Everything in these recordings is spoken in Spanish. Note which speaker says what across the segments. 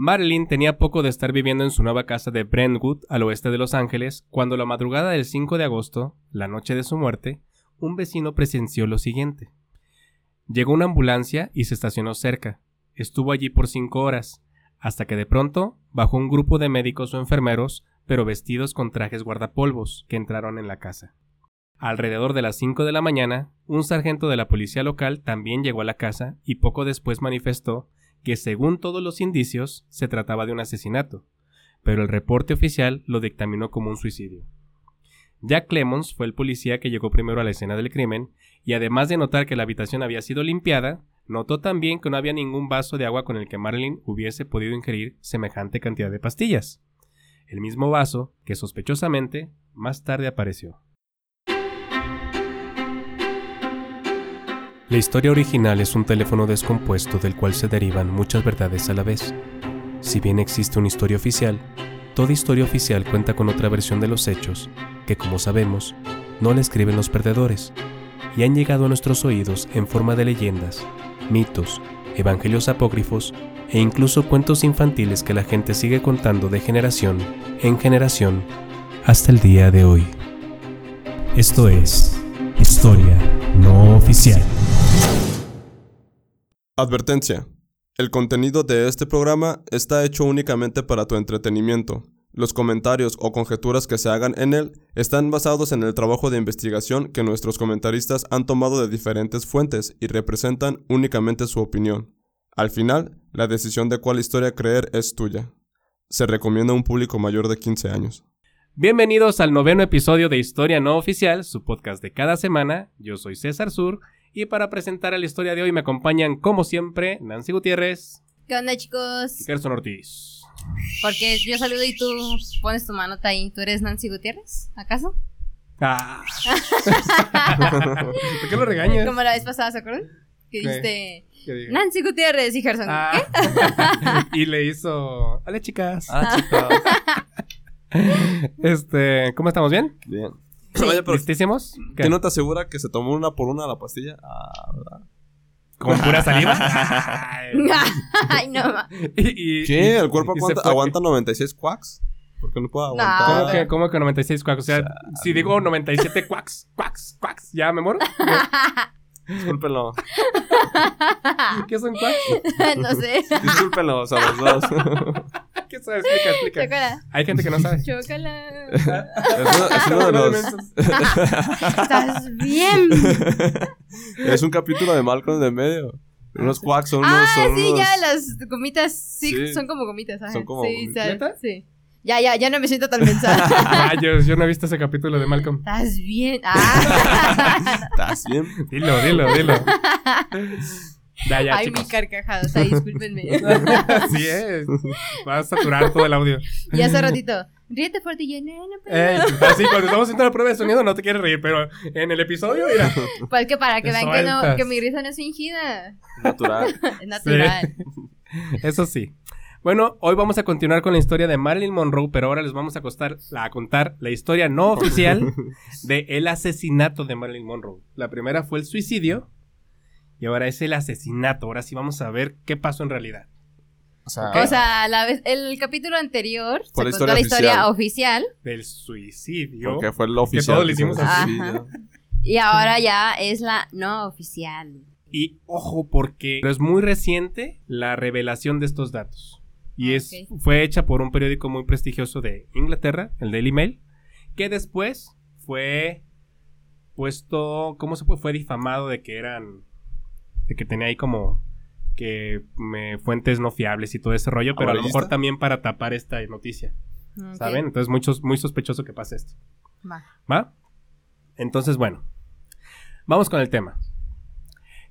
Speaker 1: Marilyn tenía poco de estar viviendo en su nueva casa de Brentwood, al oeste de Los Ángeles, cuando la madrugada del 5 de agosto, la noche de su muerte, un vecino presenció lo siguiente. Llegó una ambulancia y se estacionó cerca. Estuvo allí por cinco horas, hasta que de pronto bajó un grupo de médicos o enfermeros, pero vestidos con trajes guardapolvos, que entraron en la casa. Alrededor de las 5 de la mañana, un sargento de la policía local también llegó a la casa y poco después manifestó que según todos los indicios se trataba de un asesinato, pero el reporte oficial lo dictaminó como un suicidio. Jack Clemons fue el policía que llegó primero a la escena del crimen y además de notar que la habitación había sido limpiada, notó también que no había ningún vaso de agua con el que Marilyn hubiese podido ingerir semejante cantidad de pastillas. El mismo vaso que sospechosamente más tarde apareció. La historia original es un teléfono descompuesto del cual se derivan muchas verdades a la vez. Si bien existe una historia oficial, toda historia oficial cuenta con otra versión de los hechos, que como sabemos, no la escriben los perdedores, y han llegado a nuestros oídos en forma de leyendas, mitos, evangelios apócrifos e incluso cuentos infantiles que la gente sigue contando de generación en generación hasta el día de hoy. Esto es Historia No Oficial.
Speaker 2: Advertencia. El contenido de este programa está hecho únicamente para tu entretenimiento. Los comentarios o conjeturas que se hagan en él están basados en el trabajo de investigación que nuestros comentaristas han tomado de diferentes fuentes y representan únicamente su opinión. Al final, la decisión de cuál historia creer es tuya. Se recomienda a un público mayor de 15 años.
Speaker 1: Bienvenidos al noveno episodio de Historia No Oficial, su podcast de cada semana. Yo soy César Sur y para presentar la historia de hoy me acompañan, como siempre, Nancy Gutiérrez
Speaker 3: ¿Qué onda, chicos?
Speaker 1: y Gerson Ortiz.
Speaker 3: Porque yo saludo y tú pones tu manota ahí. ¿Tú eres Nancy Gutiérrez? ¿Acaso?
Speaker 1: Ah. ¿Por qué lo regañas?
Speaker 3: Como la vez pasada, ¿se acuerdan? Que
Speaker 1: ¿Qué?
Speaker 3: dijiste
Speaker 1: ¿Qué?
Speaker 3: Nancy Gutiérrez y Gerson.
Speaker 1: Ah. y le hizo. Hola, chicas.
Speaker 2: Ah, chicos.
Speaker 1: Este, ¿cómo estamos? ¿Bien?
Speaker 2: Bien.
Speaker 3: Sí.
Speaker 2: Pero
Speaker 1: ¿Listísimos? ¿Qué?
Speaker 2: ¿qué no te asegura que se tomó una por una la pastilla? Ah, ¿verdad?
Speaker 1: ¿Con pura saliva? Ay.
Speaker 3: No,
Speaker 1: y-
Speaker 2: ¿El cuerpo aguanta, aguanta 96 quacks? ¿Por qué no puedo
Speaker 3: No.
Speaker 2: aguantar?
Speaker 1: ¿Cómo que, ¿Cómo que 96 cuacks? O sea, si digo 97 cuacks, cuacks, cuacks, ¿ya me muero?
Speaker 2: Discúlpenlo.
Speaker 1: ¿Qué son cuacks?
Speaker 3: no sé.
Speaker 2: Discúlpenlo, a los dos.
Speaker 1: ¿Qué sabes? Explica, explica.
Speaker 3: Chócala.
Speaker 1: Hay gente que no sabe.
Speaker 3: Chócala.
Speaker 2: Es uno, es uno de los...
Speaker 3: Estás bien.
Speaker 2: es un capítulo de Malcolm de medio. Unos quacks son unos...
Speaker 3: Ah,
Speaker 2: son
Speaker 3: sí,
Speaker 2: unos-
Speaker 3: ya las gomitas. Sí,
Speaker 2: Sí.
Speaker 3: son como gomitas. Ajá.
Speaker 2: Son como
Speaker 3: sí,
Speaker 2: gomitas.
Speaker 3: Sí. Ya, ya, ya no me siento tan pensada.
Speaker 1: Ah, yo, yo no he visto ese capítulo de Malcolm.
Speaker 3: Estás bien. Ah.
Speaker 2: ¿Estás bien?
Speaker 1: Dilo, dilo, dilo. Ya, ya,
Speaker 3: Ay,
Speaker 1: chicos.
Speaker 3: mi carcajadas. Ay, discúlpenme.
Speaker 1: Así es. Va a saturar todo el audio.
Speaker 3: y hace ratito. Ríete fuerte y yo, no, no.
Speaker 1: Eh, así, cuando estamos haciendo la prueba de sonido no te quieres reír, pero en el episodio, mira.
Speaker 3: Pues que para que vean que, no, que mi risa no es fingida.
Speaker 2: Natural.
Speaker 3: Es natural.
Speaker 1: Eso sí. Bueno, hoy vamos a continuar con la historia de Marilyn Monroe, pero ahora les vamos a, costar, a contar la historia no oficial de el asesinato de Marilyn Monroe. La primera fue el suicidio y ahora es el asesinato. Ahora sí vamos a ver qué pasó en realidad.
Speaker 2: O sea,
Speaker 3: O sea, la vez, el capítulo anterior
Speaker 2: Fue
Speaker 3: se
Speaker 2: la
Speaker 3: contó
Speaker 2: historia
Speaker 3: la historia
Speaker 2: oficial.
Speaker 3: oficial
Speaker 1: Del suicidio.
Speaker 2: porque fue lo oficial.
Speaker 1: todos le hicimos
Speaker 2: que
Speaker 3: así. y ahora ya es la no oficial.
Speaker 1: Y ojo, porque es muy reciente la revelación de estos datos. Y es,
Speaker 3: Ok.
Speaker 1: fue hecha por un periódico muy prestigioso de Inglaterra, el Daily Mail, que después fue puesto, ¿cómo se fue? Fue difamado de que eran, de que tenía ahí como que me, fuentes no fiables y todo ese rollo, pero a lo mejor también para tapar esta noticia, ¿saben? Entonces muchos, muy sospechoso que pase esto.
Speaker 3: va.
Speaker 1: ¿Va? Entonces, bueno, vamos con el tema.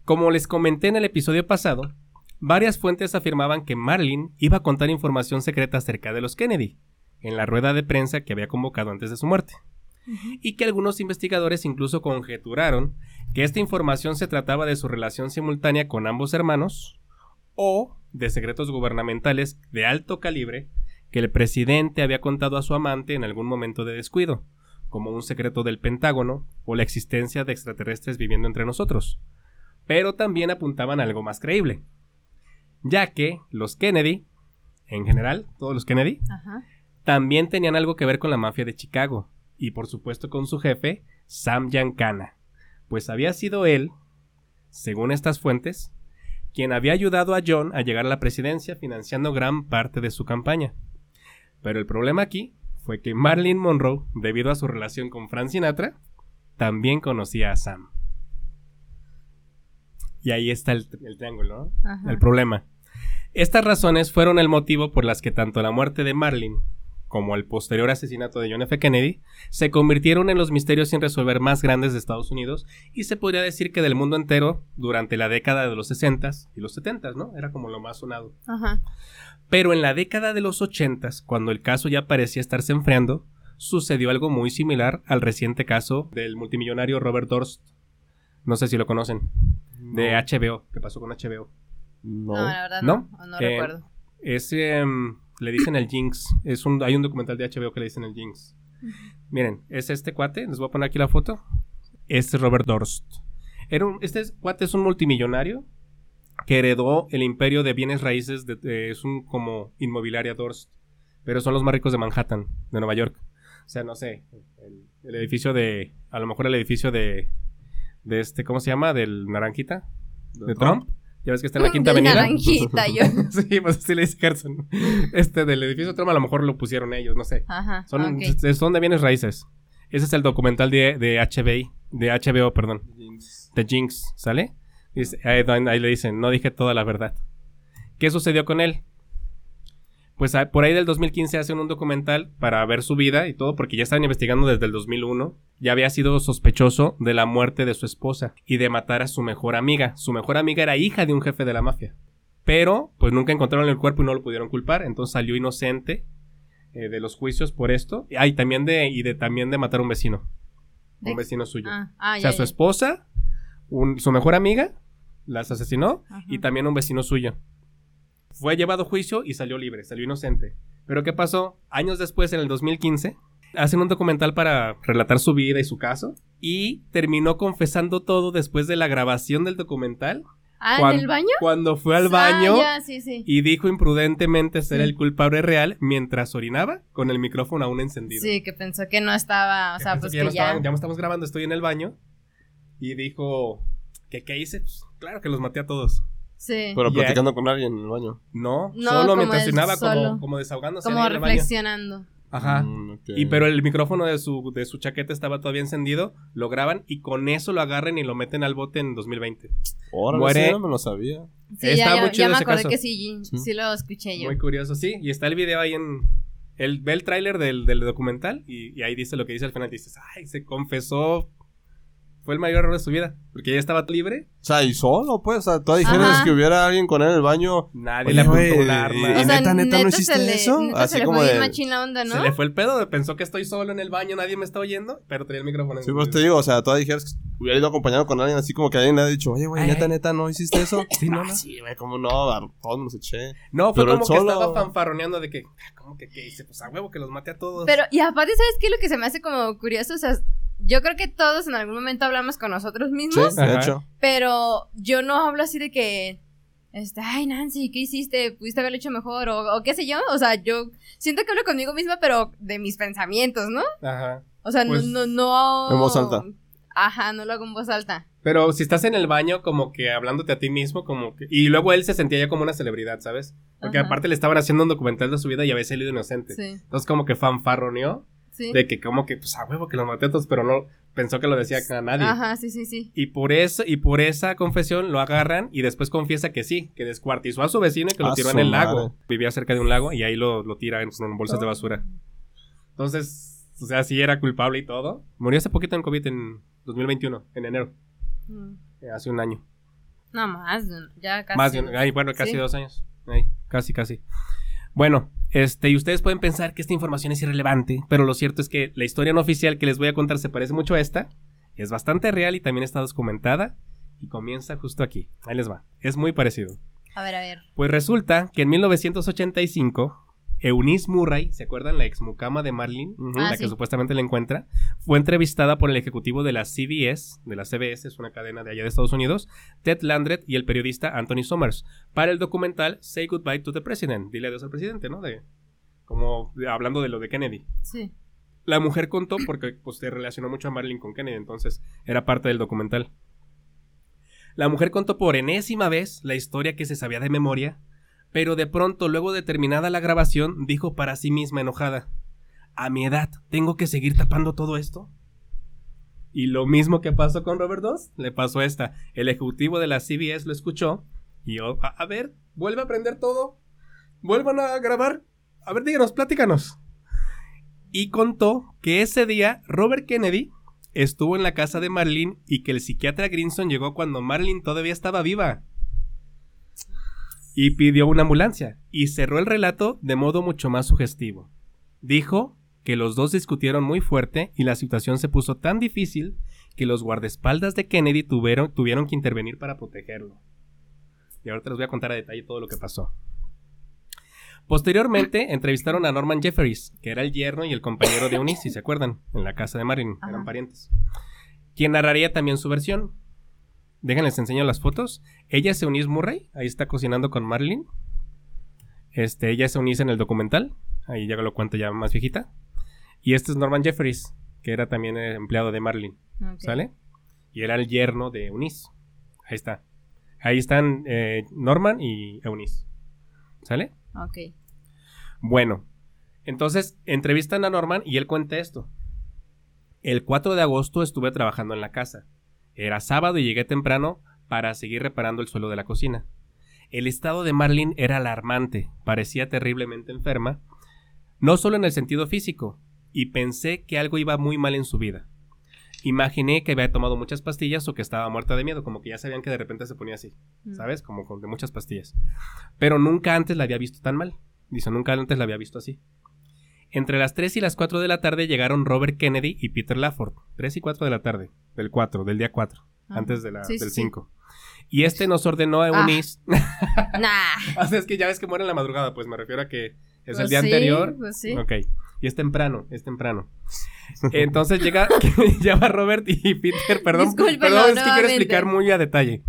Speaker 1: Como les comenté en el episodio pasado, varias fuentes afirmaban que Marilyn iba a contar información secreta acerca de los Kennedy, en la rueda de prensa que había convocado antes de su muerte, y que algunos investigadores incluso conjeturaron que esta información se trataba de su relación simultánea con ambos hermanos o de secretos gubernamentales de alto calibre que el presidente había contado a su amante en algún momento de descuido como un secreto del Pentágono o la existencia de extraterrestres viviendo entre nosotros. Pero también apuntaban a algo más creíble, ya que los Kennedy en general, todos los Kennedy,
Speaker 3: Ajá.
Speaker 1: también tenían algo que ver con la mafia de Chicago y por supuesto con su jefe, Sam Giancana, pues había sido él, según estas fuentes, quien había ayudado a John a llegar a la presidencia financiando gran parte de su campaña. Pero el problema aquí fue que Marilyn Monroe, debido a su relación con Frank Sinatra, también conocía a Sam. Y ahí está el, el triángulo, ¿no?
Speaker 3: Ajá.
Speaker 1: El problema. Estas razones fueron el motivo por las que tanto la muerte de Marilyn como el posterior asesinato de John F. Kennedy se convirtieron en los misterios sin resolver más grandes de Estados Unidos y se podría decir que del mundo entero durante la década de los 60s y los 70s, ¿no? Era como lo más sonado.
Speaker 3: Ajá.
Speaker 1: Pero en la década de los 80s, cuando el caso ya parecía estarse enfriando, sucedió algo muy similar al reciente caso del multimillonario Robert Durst. No sé si lo conocen. De HBO. ¿Qué pasó con HBO?
Speaker 3: No,
Speaker 2: No.
Speaker 3: la verdad
Speaker 1: ¿No?
Speaker 3: no. No,
Speaker 1: Eh,
Speaker 3: recuerdo.
Speaker 1: Es, em, le dicen el Jinx. Es un, hay un documental de HBO que le dicen el Jinx. Miren, es este cuate. Les voy a poner aquí la foto. Este es Robert Durst. Era un, este es- cuate es un multimillonario que heredó el imperio de bienes raíces. De, de- es un como inmobiliaria Durst. Pero son los más ricos de Manhattan, de Nueva York. O sea, no sé. El, el edificio de. A lo mejor el edificio de. De este, ¿cómo se llama? Del Naranjita. De Trump. Ya ves que está en la Quinta
Speaker 3: De
Speaker 1: Avenida.
Speaker 3: naranjita, yo.
Speaker 1: Sí, pues así le dice Gerson. Este del edificio Trump a lo mejor lo pusieron ellos, no sé.
Speaker 3: Ajá.
Speaker 1: Son,
Speaker 3: ok.
Speaker 1: s- son de bienes raíces. Ese es el documental de, de HBO, de HBO, perdón, de Jinx, ¿sale? Dice- ahí, ahí le dicen, no dije toda la verdad. ¿Qué sucedió con él? Pues ah, por ahí del 2015 hacen un documental para ver su vida y todo, porque ya estaban investigando desde el 2001. Ya había sido sospechoso de la muerte de su esposa y de matar a su mejor amiga. Su mejor amiga era hija de un jefe de la mafia. Pero, pues nunca encontraron el cuerpo y no lo pudieron culpar. Entonces salió inocente eh, de los juicios por esto. Ah, y también de, y de, también de matar a un vecino. Un vecino suyo.
Speaker 3: Ah, ah,
Speaker 1: o sea,
Speaker 3: ya,
Speaker 1: su esposa, un- su mejor amiga, las asesinó
Speaker 3: Ajá.
Speaker 1: y también un vecino suyo. Fue llevado a juicio y salió libre, salió inocente. Pero ¿qué pasó? Años después, en el 2015, hacen un documental para relatar su vida y su caso y terminó confesando todo después de la grabación del documental.
Speaker 3: Ah, ¿en el baño?
Speaker 1: Cuando fue al baño
Speaker 3: Ah, ya, sí, sí.
Speaker 1: y dijo imprudentemente ser
Speaker 3: Sí.
Speaker 1: el culpable real mientras orinaba con el micrófono aún encendido.
Speaker 3: Sí, que pensó que no estaba, o sea, pues
Speaker 1: que
Speaker 3: que
Speaker 1: ya, no
Speaker 3: ya.
Speaker 1: estamos grabando, estoy en el baño. Y dijo, ¿qué, qué hice? Pues, claro que los maté a todos.
Speaker 3: Sí.
Speaker 2: Pero platicando con alguien en el baño.
Speaker 1: No,
Speaker 3: No,
Speaker 1: solo
Speaker 3: como
Speaker 1: mientras
Speaker 3: solo.
Speaker 1: como, como desahogándose
Speaker 3: como reflexionando.
Speaker 1: Ajá.
Speaker 2: Mm.
Speaker 1: Y pero el micrófono de su, de su chaqueta estaba todavía encendido, lo graban y con eso lo agarran y lo meten al bote en 2020.
Speaker 2: Órale,
Speaker 1: muere-
Speaker 2: sí, no me lo sabía.
Speaker 3: Sí,
Speaker 1: Está
Speaker 3: ya, me
Speaker 1: ese
Speaker 3: acordé
Speaker 1: caso.
Speaker 3: que sí,
Speaker 2: Sí.
Speaker 3: sí lo escuché yo.
Speaker 1: Muy curioso, sí. Y está el video ahí en... El, ve el tráiler del, del documental y, y ahí dice lo que dice al final. Dices, ay, se confesó. Fue el mayor error de su vida. Porque ya estaba libre.
Speaker 2: O sea, y solo, pues. O sea, tú dijeras que hubiera alguien con él en el baño.
Speaker 1: Nadie
Speaker 2: Oye,
Speaker 1: le apuntó un arma.
Speaker 2: y-
Speaker 3: O sea,
Speaker 2: neta, neta, ¿no
Speaker 3: se
Speaker 2: hiciste
Speaker 3: le,
Speaker 2: eso?
Speaker 3: neta
Speaker 2: Así
Speaker 3: se le
Speaker 2: como
Speaker 3: fue
Speaker 2: de-
Speaker 3: machín la onda, ¿no?
Speaker 1: Se le fue el pedo, pensó que estoy solo en el baño, nadie me está oyendo, pero tenía el micrófono
Speaker 2: Sí, pues te digo, o sea, tú dijeras que hubiera ido acompañado con alguien así como que alguien le ha dicho, oye, güey, neta, neta, ¿no hiciste eso?
Speaker 1: Sí, no,
Speaker 2: Ah,
Speaker 1: no.
Speaker 2: Sí, güey, cómo no, a todos nos eché.
Speaker 1: No, fue
Speaker 2: Pero
Speaker 1: como que
Speaker 2: solo.
Speaker 1: estaba fanfarroneando de que, "Ah, ¿cómo que qué hice? Pues a huevo que los maté a todos.
Speaker 3: Pero, y aparte, ¿sabes qué? Lo que se me hace como curioso, o sea, yo creo que todos en algún momento hablamos con nosotros
Speaker 2: Sí,
Speaker 3: mismos,
Speaker 2: de hecho.
Speaker 3: pero yo no hablo así de que, este, ay, Nancy, ¿qué hiciste? ¿Pudiste haberlo hecho mejor? O, o qué sé yo, o sea, yo siento que hablo conmigo misma, pero de mis pensamientos, ¿no?
Speaker 1: Ajá.
Speaker 3: O sea,
Speaker 1: Pues,
Speaker 3: no, no...
Speaker 2: en voz alta.
Speaker 3: Ajá, no lo hago en voz alta.
Speaker 1: Pero si estás en el baño como que hablándote a ti mismo, como que... Y luego él se sentía ya como una celebridad, ¿sabes? Porque
Speaker 3: Ajá.
Speaker 1: aparte le estaban haciendo un documental de su vida y había salido inocente.
Speaker 3: Sí,
Speaker 1: Entonces como que fanfarroneó
Speaker 3: sí.
Speaker 1: de que como que, pues a huevo que los maté a todos, pero no pensó que lo decía a nadie.
Speaker 3: Ajá, sí, sí, sí.
Speaker 1: Y por eso, y por esa confesión lo agarran y después confiesa que sí, que descuartizó a su vecino y que lo
Speaker 2: A
Speaker 1: tiró en el lago.
Speaker 2: madre.
Speaker 1: Vivía cerca de un lago y ahí lo, lo tira en, en bolsas de basura. Entonces, o sea, sí era culpable y todo. Murió hace poquito en COVID en 2021, en enero,
Speaker 3: Mm.
Speaker 1: eh, hace un año.
Speaker 3: No, más, ya casi.
Speaker 1: Más de un, ay, bueno, casi
Speaker 3: Sí.
Speaker 1: dos años. Ay, casi, casi. Bueno, este, y ustedes pueden pensar que esta información es irrelevante, pero lo cierto es que la historia no oficial que les voy a contar se parece mucho a esta. Es bastante real y también está documentada. Y comienza justo aquí. Ahí les va. Es muy parecido.
Speaker 3: A ver, a ver.
Speaker 1: Pues resulta que en 1985, Eunice Murray, ¿se acuerdan? La ex mucama de Marlene.
Speaker 3: Ah,
Speaker 1: la que supuestamente la encuentra, fue entrevistada por el ejecutivo de la CBS, de la CBS, es una cadena de allá de Estados Unidos, Ted Landret y el periodista Anthony Summers, para el documental Say Goodbye to the President, dile adiós al presidente, ¿no? De, como de- hablando de lo de Kennedy.
Speaker 3: Sí.
Speaker 1: La mujer contó porque pues, se relacionó mucho a Marilyn con Kennedy, entonces era parte del documental. La mujer contó por enésima vez la historia que se sabía de memoria, pero de pronto, luego de terminada la grabación, dijo para sí misma enojada: A mi edad, ¿tengo que seguir tapando todo esto? Y lo mismo que pasó con Robert Doss, le pasó a esta. El ejecutivo de la CBS lo escuchó y yo, a, a ver, vuelve a aprender todo. Vuelvan a grabar. A ver, díganos, platícanos y contó que ese día Robert Kennedy estuvo en la casa de Marilyn y que el psiquiatra Grinson llegó cuando Marilyn todavía estaba viva. Y pidió una ambulancia y cerró el relato de modo mucho más sugestivo. Dijo que los dos discutieron muy fuerte y la situación se puso tan difícil que los guardaespaldas de Kennedy tuvieron, tuvieron que intervenir para protegerlo. Y ahorita les voy a contar a detalle todo lo que pasó. Posteriormente entrevistaron a Norman Jefferies, que era el yerno y el compañero de Eunice, si se acuerdan, en la casa de Marilyn,
Speaker 3: Ajá.
Speaker 1: eran parientes. Quien narraría también su versión. Déjenles enseño las fotos. Ella es Eunice Murray, ahí está cocinando con Marilyn. Este, ella es Eunice en el documental, ahí ya lo cuento ya más viejita. Y este es Norman Jefferies, que era también eh, empleado de Marilyn. ¿sale? Y era el yerno de Eunice. Ahí está. Ahí están eh, Norman y Eunice. ¿Sale?
Speaker 3: Ok.
Speaker 1: Bueno, entonces entrevistan a Norman y él cuenta esto. El 4 de agosto estuve trabajando en la casa. Era sábado y llegué temprano para seguir reparando el suelo de la cocina. El estado de Marlene era alarmante, parecía terriblemente enferma, no solo en el sentido físico, y pensé que algo iba muy mal en su vida. Imaginé que había tomado muchas pastillas o que estaba muerta de miedo, como que ya sabían que de repente se ponía así.
Speaker 3: Mm.
Speaker 1: ¿sabes? Como con de muchas pastillas. Pero nunca antes la había visto tan mal. Dice, nunca antes la había visto así. Entre las 3 y las 4 de la tarde llegaron Robert Kennedy y Peter Lafford. 3 y 4 de la tarde, del 4, del día 4,
Speaker 3: Ajá.
Speaker 1: antes de la,
Speaker 3: Sí, sí,
Speaker 1: del
Speaker 3: sí.
Speaker 1: 5. Y este nos ordenó a
Speaker 3: Ah.
Speaker 1: Eunice.
Speaker 3: Nah.
Speaker 1: o sea, es que ya ves que muere en la madrugada, pues me refiero a que es el
Speaker 3: Pues
Speaker 1: día
Speaker 3: sí,
Speaker 1: anterior.
Speaker 3: pues sí.
Speaker 1: Ok. Y es temprano, es temprano. Entonces llega, llama Robert y Peter, perdón, perdón, es que quiero explicar muy a detalle.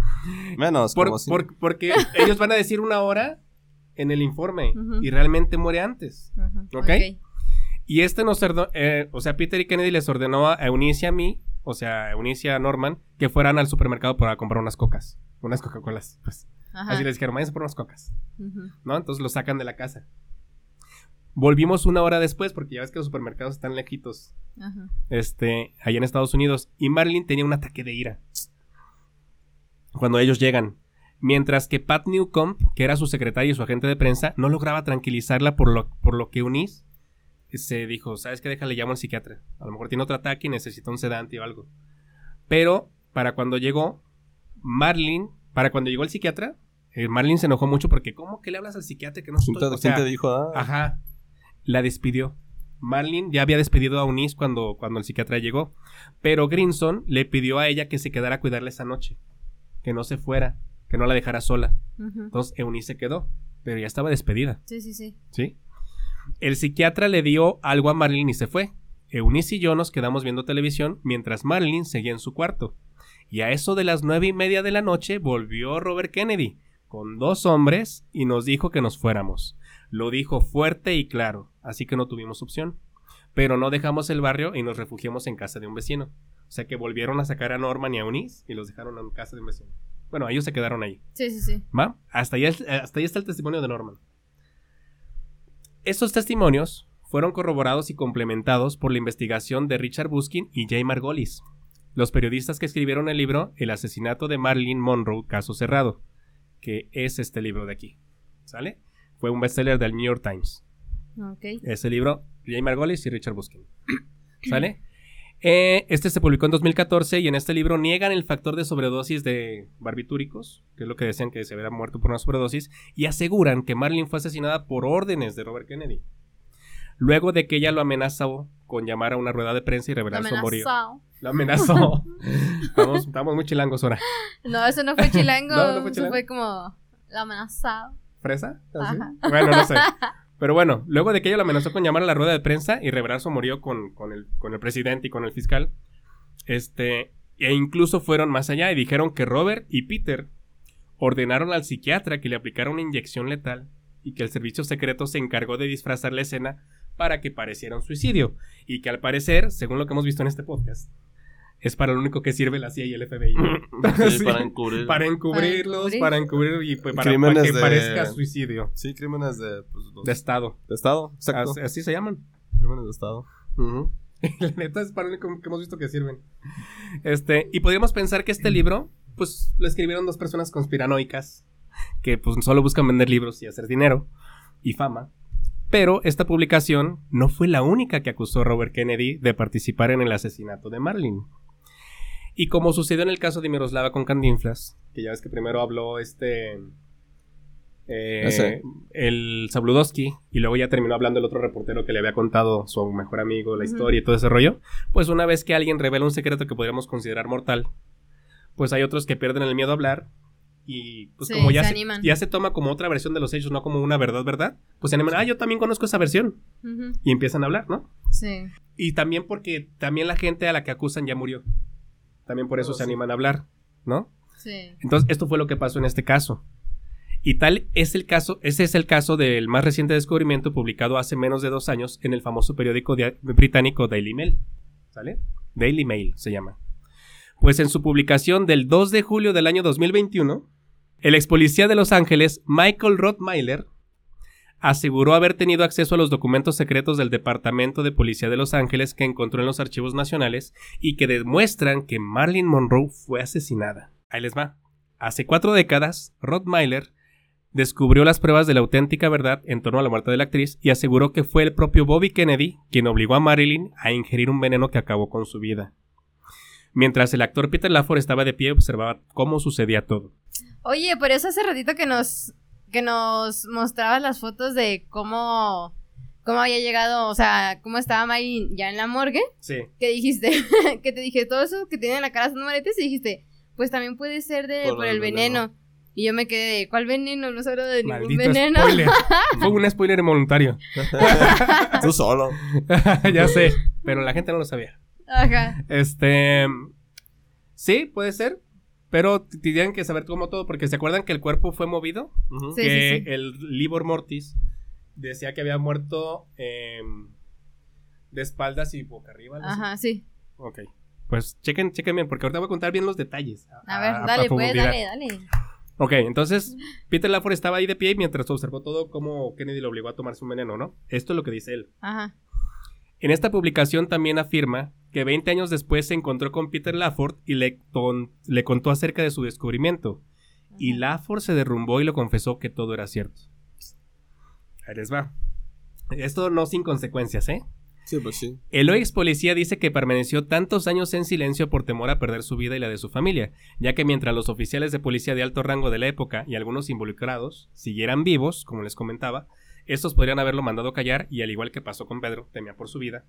Speaker 2: Menos,
Speaker 1: Por-
Speaker 2: como si-
Speaker 1: porque ellos van a decir una hora en el informe y realmente muere antes.
Speaker 3: Ujú,
Speaker 1: Ok. Y este nos ordenó, eh, o sea, Peter y Kennedy les ordenó a Eunice y a mí, o sea, a Eunice y a Norman, que fueran al supermercado para comprar unas cocas, unas Coca-Colas, pues.
Speaker 3: Ajá.
Speaker 1: Así les dijeron, váyanse por unas cocas. ¿no? Entonces los sacan de la casa. Volvimos una hora después, porque ya ves que los supermercados están lejitos,
Speaker 3: Ajá.
Speaker 1: este, allá en Estados Unidos, y Marilyn tenía un ataque de ira. Cuando ellos llegan. Mientras que Pat Newcomb, que era su secretaria y su agente de prensa, no lograba tranquilizarla por lo, por lo que Eunice se dijo, ¿sabes qué? Déjale, llamo al psiquiatra. A lo mejor tiene otro ataque y necesita un sedante o algo. Pero, para cuando llegó, Marlene, para cuando llegó el psiquiatra, eh, Marlene se enojó mucho porque, ¿cómo que le hablas al psiquiatra que no
Speaker 2: ¿Quién
Speaker 1: estoy-"
Speaker 2: te,
Speaker 1: o
Speaker 2: quién
Speaker 1: sea,
Speaker 2: te dijo? Ah,
Speaker 1: Ajá. La despidió. Marlene ya había despedido a Eunice cuando, cuando el psiquiatra llegó. Pero Grinson le pidió a ella que se quedara a cuidarla esa noche. Que no se fuera. Que no la dejara sola. Entonces Eunice se quedó. Pero ya estaba despedida.
Speaker 3: Sí, sí, sí.
Speaker 1: ¿Sí? El psiquiatra le dio algo a Marilyn y se fue. Eunice y yo nos quedamos viendo televisión mientras Marilyn seguía en su cuarto. Y a eso de las nueve y media de la noche volvió Robert Kennedy con dos hombres y nos dijo que nos fuéramos. Lo dijo fuerte y claro, así que no tuvimos opción. Pero no dejamos el barrio y nos refugiamos en casa de un vecino. O sea que volvieron a sacar a Norman y a Eunice y los dejaron en casa de un vecino. Bueno, ellos se quedaron ahí.
Speaker 3: Sí, sí, sí.
Speaker 1: ¿Va? Hasta ahí, hasta ahí está el testimonio de Norman. Estos testimonios fueron corroborados y complementados por la investigación de Richard Buskin y Jay Margolis, los periodistas que escribieron el libro El asesinato de Marilyn Monroe, caso cerrado, que es este libro de aquí. ¿Sale? Fue un bestseller del New York Times.
Speaker 3: Ok.
Speaker 1: Ese libro, Jay Margolis y Richard Buskin. ¿Sale? Eh, este se publicó en 2014 y en este libro niegan el factor de sobredosis de barbitúricos, que es lo que decían que se había muerto por una sobredosis, y aseguran que Marilyn fue asesinada por órdenes de Robert Kennedy. Luego de que ella lo amenazó con llamar a una rueda de prensa y revelar su.
Speaker 3: Amenazado.
Speaker 1: Lo amenazó. estamos, estamos muy chilangos ahora.
Speaker 3: No, eso no fue chilango.
Speaker 1: No, no fue
Speaker 3: Eso
Speaker 1: chilango.
Speaker 3: fue como la amenazado.
Speaker 1: ¿Fresa? Bueno, no sé. Pero bueno, luego de que ella lo amenazó con llamar a la rueda de prensa y su murió con, con, el, con el presidente y con el fiscal, este, e incluso fueron más allá y dijeron que Robert y Peter ordenaron al psiquiatra que le aplicara una inyección letal y que el servicio secreto se encargó de disfrazar la escena para que pareciera un suicidio y que al parecer, según lo que hemos visto en este podcast, es para lo único que sirve la CIA y el FBI.
Speaker 2: Sí, para encubrir.
Speaker 1: Para encubrirlos,
Speaker 3: encubrir.
Speaker 1: para encubrir y pues, para,
Speaker 2: Crímenes
Speaker 1: para que
Speaker 2: de-
Speaker 1: parezca suicidio.
Speaker 2: Sí, crímenes de, pues, los-
Speaker 1: De Estado.
Speaker 2: de Estado. Exacto.
Speaker 1: Así, así se llaman.
Speaker 2: Crímenes de Estado.
Speaker 1: La neta es para lo único que hemos visto que sirven. Este, y podríamos pensar que este libro, pues lo escribieron dos personas conspiranoicas que pues solo buscan vender libros y hacer dinero y fama. Pero esta publicación no fue la única que acusó a Robert Kennedy de participar en el asesinato de Marilyn. Y como sucedió en el caso de Miroslava con Cantinflas, que ya ves que primero habló este. eh,
Speaker 2: Ese.
Speaker 1: el Zabludowski, y luego ya terminó hablando el otro reportero que le había contado su mejor amigo la historia y todo ese rollo. Pues una vez que alguien revela un secreto que podríamos considerar mortal, pues hay otros que pierden el miedo a hablar. Y pues
Speaker 3: Sí,
Speaker 1: como ya
Speaker 3: se
Speaker 1: se,
Speaker 3: animan.
Speaker 1: ya se toma como otra versión de los hechos, no como una verdad, ¿verdad? Pues se animan, ah, yo también conozco esa versión. Y empiezan a hablar, ¿no?
Speaker 3: Sí.
Speaker 1: Y también porque también la gente a la que acusan ya murió. También por eso se
Speaker 2: sí.
Speaker 1: animan a hablar, ¿no?
Speaker 3: Sí.
Speaker 1: Entonces, esto fue lo que pasó en este caso. Y tal es el caso, ese es el caso del más reciente descubrimiento publicado hace menos de dos años en el famoso periódico británico Daily Mail. ¿Sale? Daily Mail se llama. Pues en su publicación del 2 de julio del año 2021, el ex policía de Los Ángeles, Michael Rottmeiler, aseguró haber tenido acceso a los documentos secretos del Departamento de Policía de Los Ángeles que encontró en los archivos nacionales y que demuestran que Marilyn Monroe fue asesinada. Ahí les va. Hace cuatro décadas, Rottmeiler descubrió las pruebas de la auténtica verdad en torno a la muerte de la actriz y aseguró que fue el propio Bobby Kennedy quien obligó a Marilyn a ingerir un veneno que acabó con su vida. Mientras el actor Peter Laford estaba de pie observaba cómo sucedía todo.
Speaker 3: Oye, por eso hace ratito que nos que nos mostrabas las fotos de cómo cómo había llegado, o sea, cómo estaba Mari ya en la morgue,
Speaker 1: Sí.
Speaker 3: que dijiste, que te dije todo eso que tiene en la cara son moretes y dijiste, pues también puede ser de
Speaker 2: Por
Speaker 3: por,
Speaker 2: el
Speaker 3: veneno. Y yo me quedé de, ¿cuál veneno? No habla de ningún
Speaker 1: Maldito
Speaker 3: veneno.
Speaker 1: spoiler. Fue un spoiler involuntario.
Speaker 2: Tú solo.
Speaker 1: ya sé, pero la gente no lo sabía.
Speaker 3: Ajá.
Speaker 1: Este. Sí, puede ser. Pero tienen que saber cómo todo, porque se acuerdan que el cuerpo fue movido.
Speaker 3: Sí,
Speaker 1: que
Speaker 3: sí, sí.
Speaker 1: el Libor Mortis decía que había muerto em, de espaldas y boca arriba.
Speaker 3: Ajá, sí.
Speaker 1: Ok. Pues chequen, chequen bien, porque ahorita voy a contar bien los detalles.
Speaker 3: A ver, dale, pues,
Speaker 1: profundidad.
Speaker 3: dale, dale.
Speaker 1: Ok, entonces Peter Laford estaba ahí de pie mientras observó todo cómo Kennedy lo obligó a tomarse un veneno, ¿no? Esto es lo que dice él.
Speaker 3: Ajá.
Speaker 1: En esta publicación también afirma que 20 años después se encontró con Peter Laford y le, ton- le contó acerca de su descubrimiento. Y
Speaker 3: Ajá.
Speaker 1: Laford se derrumbó y lo confesó que todo era cierto. Ahí les va. Esto no sin consecuencias, ¿eh?
Speaker 2: Sí, pues sí.
Speaker 1: El ex policía dice que permaneció tantos años en silencio por temor a perder su vida y la de su familia, ya que mientras los oficiales de policía de alto rango de la época y algunos involucrados siguieran vivos, como les comentaba, estos podrían haberlo mandado callar y al igual que pasó con Pedro, temía por su vida.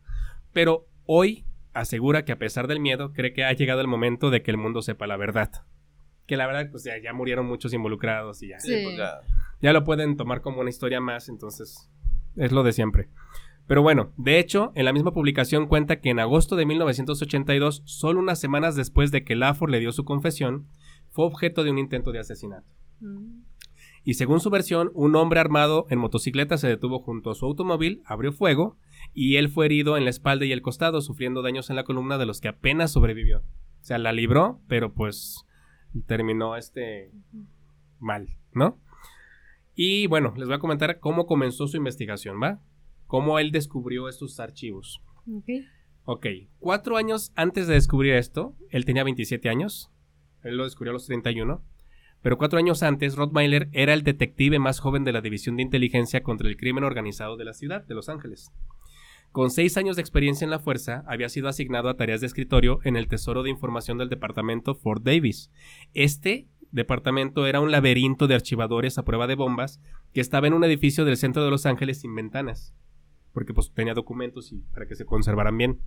Speaker 1: Pero hoy asegura que a pesar del miedo, cree que ha llegado el momento de que el mundo sepa la verdad. Que la verdad, pues ya, ya murieron muchos involucrados y ya
Speaker 2: Sí,
Speaker 3: Sí.
Speaker 2: pues ya.
Speaker 1: ya lo pueden tomar como una historia más, entonces es lo de siempre. Pero bueno, de hecho, en la misma publicación cuenta que en agosto de 1982, solo unas semanas después de que Laford le dio su confesión, fue objeto de un intento de asesinato.
Speaker 3: Mm.
Speaker 1: Y según su versión, un hombre armado en motocicleta se detuvo junto a su automóvil, abrió fuego y él fue herido en la espalda y el costado, sufriendo daños en la columna de los que apenas sobrevivió. O sea, la libró, pero pues terminó este mal, ¿no? Y bueno, les voy a comentar cómo comenzó su investigación, ¿va? Cómo él descubrió estos archivos.
Speaker 3: Ok.
Speaker 1: Ok, cuatro años antes de descubrir esto, él tenía 27 años, él lo descubrió a los 31, pero cuatro años antes, Rottweiler era el detective más joven de la División de Inteligencia contra el Crimen Organizado de la ciudad de Los Ángeles. Con seis años de experiencia en la fuerza, había sido asignado a tareas de escritorio en el Tesoro de Información del Departamento Fort Davis. Este departamento era un laberinto de archivadores a prueba de bombas que estaba en un edificio del centro de Los Ángeles sin ventanas, porque pues tenía documentos y para que se conservaran bien.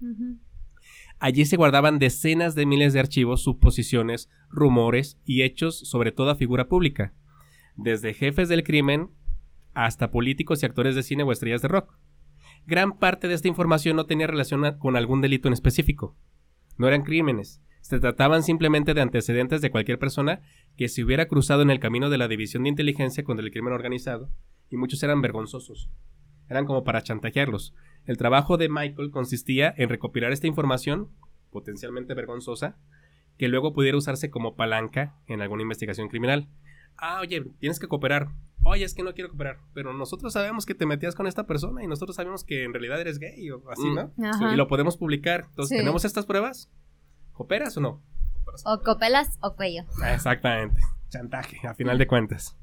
Speaker 1: Allí se guardaban decenas de miles de archivos, suposiciones, rumores y hechos sobre toda figura pública, desde jefes del crimen hasta políticos y actores de cine o estrellas de rock. Gran parte de esta información no tenía relación con algún delito en específico. No eran crímenes, se trataban simplemente de antecedentes de cualquier persona que se hubiera cruzado en el camino de la división de inteligencia contra el crimen organizado, y muchos eran vergonzosos. Eran como para chantajearlos. El trabajo de Michael consistía en recopilar esta información, potencialmente vergonzosa, que luego pudiera usarse como palanca en alguna investigación criminal. Ah, oye, tienes que cooperar. Oye, es que no quiero cooperar. Pero nosotros sabemos que te metías con esta persona y nosotros sabemos que en realidad eres gay o así,
Speaker 2: Mm.
Speaker 1: ¿no?
Speaker 3: Ajá.
Speaker 1: Y lo podemos publicar. Entonces,
Speaker 3: Sí.
Speaker 1: ¿tenemos estas pruebas? ¿Cooperas o no?
Speaker 3: O copelas o cuello.
Speaker 1: Exactamente. Chantaje, a final de cuentas.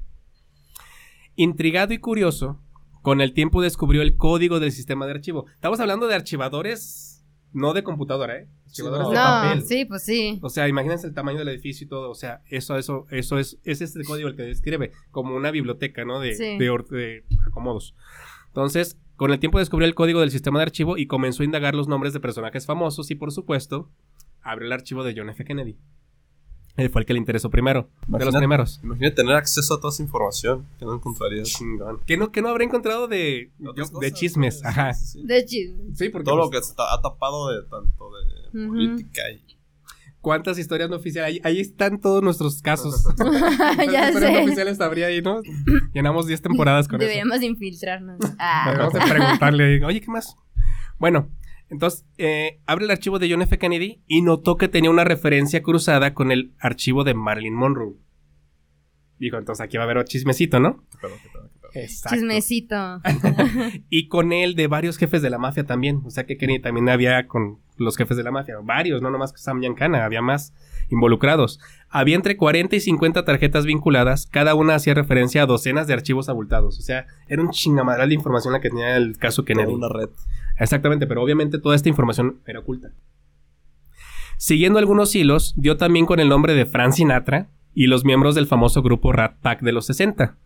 Speaker 1: Intrigado y curioso, con el tiempo descubrió el código del sistema de archivo. Estamos hablando de archivadores, no de computadora, ¿eh? Archivadores
Speaker 2: no.
Speaker 1: de
Speaker 3: No,
Speaker 1: papel.
Speaker 3: sí, pues sí.
Speaker 1: O sea, imagínense el tamaño del edificio y todo. O sea, eso, eso, eso es, es este código el que describe, como una biblioteca, ¿no? De,
Speaker 3: Sí.
Speaker 1: de de acomodos. Entonces, con el tiempo descubrió el código del sistema de archivo y comenzó a indagar los nombres de personajes famosos y, por supuesto, abrió el archivo de John F. Kennedy. Él fue el que le interesó primero, de los
Speaker 2: Imagínate.
Speaker 1: primeros.
Speaker 2: Imagínate tener acceso a toda esa información que no.
Speaker 1: Chingón. ¿Qué no, qué no habrá encontrado de, yo-
Speaker 2: cosas, sí,
Speaker 1: Ajá.
Speaker 2: sí.
Speaker 3: De.
Speaker 1: Sí, porque
Speaker 2: Todo lo
Speaker 1: pues,
Speaker 2: que ha tapado de tanto de política y
Speaker 1: cuántas historias no oficiales. Ahí, ahí están todos nuestros casos.
Speaker 3: ya
Speaker 1: ¿Cuántas historias no
Speaker 3: sé.
Speaker 1: oficiales habría ahí, no? Llenamos 10 temporadas con eso.
Speaker 3: Deberíamos infiltrarnos. Ah.
Speaker 1: Preguntarle, oye, ¿qué más? Bueno, entonces eh, abre el archivo de John F. Kennedy y notó que tenía una referencia cruzada con el archivo de Marilyn Monroe. Dijo, entonces aquí va a haber chismecito, ¿no?
Speaker 2: qué pedo, qué pedo, qué pedo.
Speaker 1: Exacto.
Speaker 3: Chismecito.
Speaker 1: Y con él de varios jefes de la mafia también. O sea que Kennedy también había con los jefes de la mafia. Varios, no nomás Sam Giancana, había más involucrados. Había entre 40 y 50 tarjetas vinculadas. Cada una hacía referencia a docenas de archivos abultados. O sea, era un chingamadral de información la que tenía el caso Kennedy.
Speaker 2: Toda una red.
Speaker 1: Exactamente, pero obviamente toda esta información era oculta. Siguiendo algunos hilos, dio también con el nombre de Frank Sinatra y los miembros del famoso grupo Rat Pack de los 60.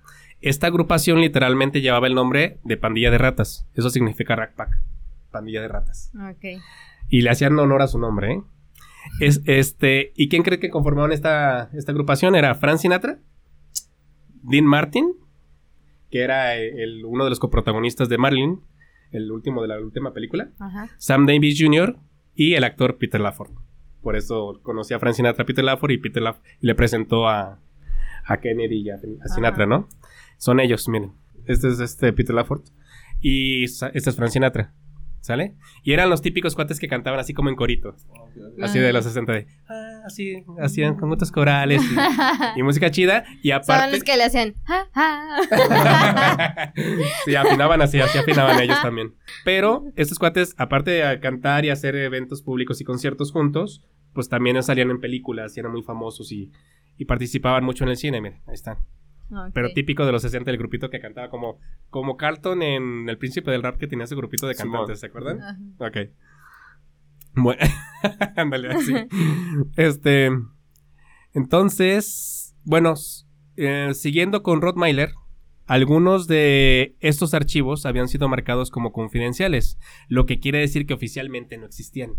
Speaker 1: Esta agrupación literalmente llevaba el nombre de Pandilla de Ratas. Eso significa Rat Pack, Pandilla de Ratas.
Speaker 3: Ok.
Speaker 1: Y le hacían honor a su nombre, ¿eh? Es, este, ¿Y quién cree que conformaban esta, esta agrupación? Era Frank Sinatra, Dean Martin, que era eh, el, uno de los coprotagonistas de Marilyn, el último de la última película,
Speaker 3: Ajá.
Speaker 1: Sam Davis Jr. y el actor Peter Lafford. Por eso conocí a Frank Sinatra, Peter Lafford y Peter Lafford le presentó a, a Kennedy y a, a Sinatra,
Speaker 3: Ajá.
Speaker 1: ¿no? Son ellos, miren. Este es este Peter Lafford y este es Frank Sinatra. ¿Sale? Y eran los típicos cuates que cantaban así como en corito. Así de los 60 de... Ah, así, hacían con muchos corales y, y música chida. Y
Speaker 3: Son
Speaker 1: aparte...
Speaker 3: los que le hacían. "Ja, ja".
Speaker 1: sí, afinaban así, así afinaban ellos también. Pero estos cuates, aparte de cantar y hacer eventos públicos y conciertos juntos, pues también salían en películas y eran muy famosos y, y participaban mucho en el cine. Miren, ahí están. Pero típico de los 60 el grupito que cantaba como, como Carlton en El Príncipe del Rap que tenía ese grupito de cantantes, ¿se acuerdan?
Speaker 3: Ajá.
Speaker 1: Ok. Bueno, ándale así. Este. Entonces, bueno, eh, siguiendo con Rottweiler, algunos de estos archivos habían sido marcados como confidenciales, lo que quiere decir que oficialmente no existían.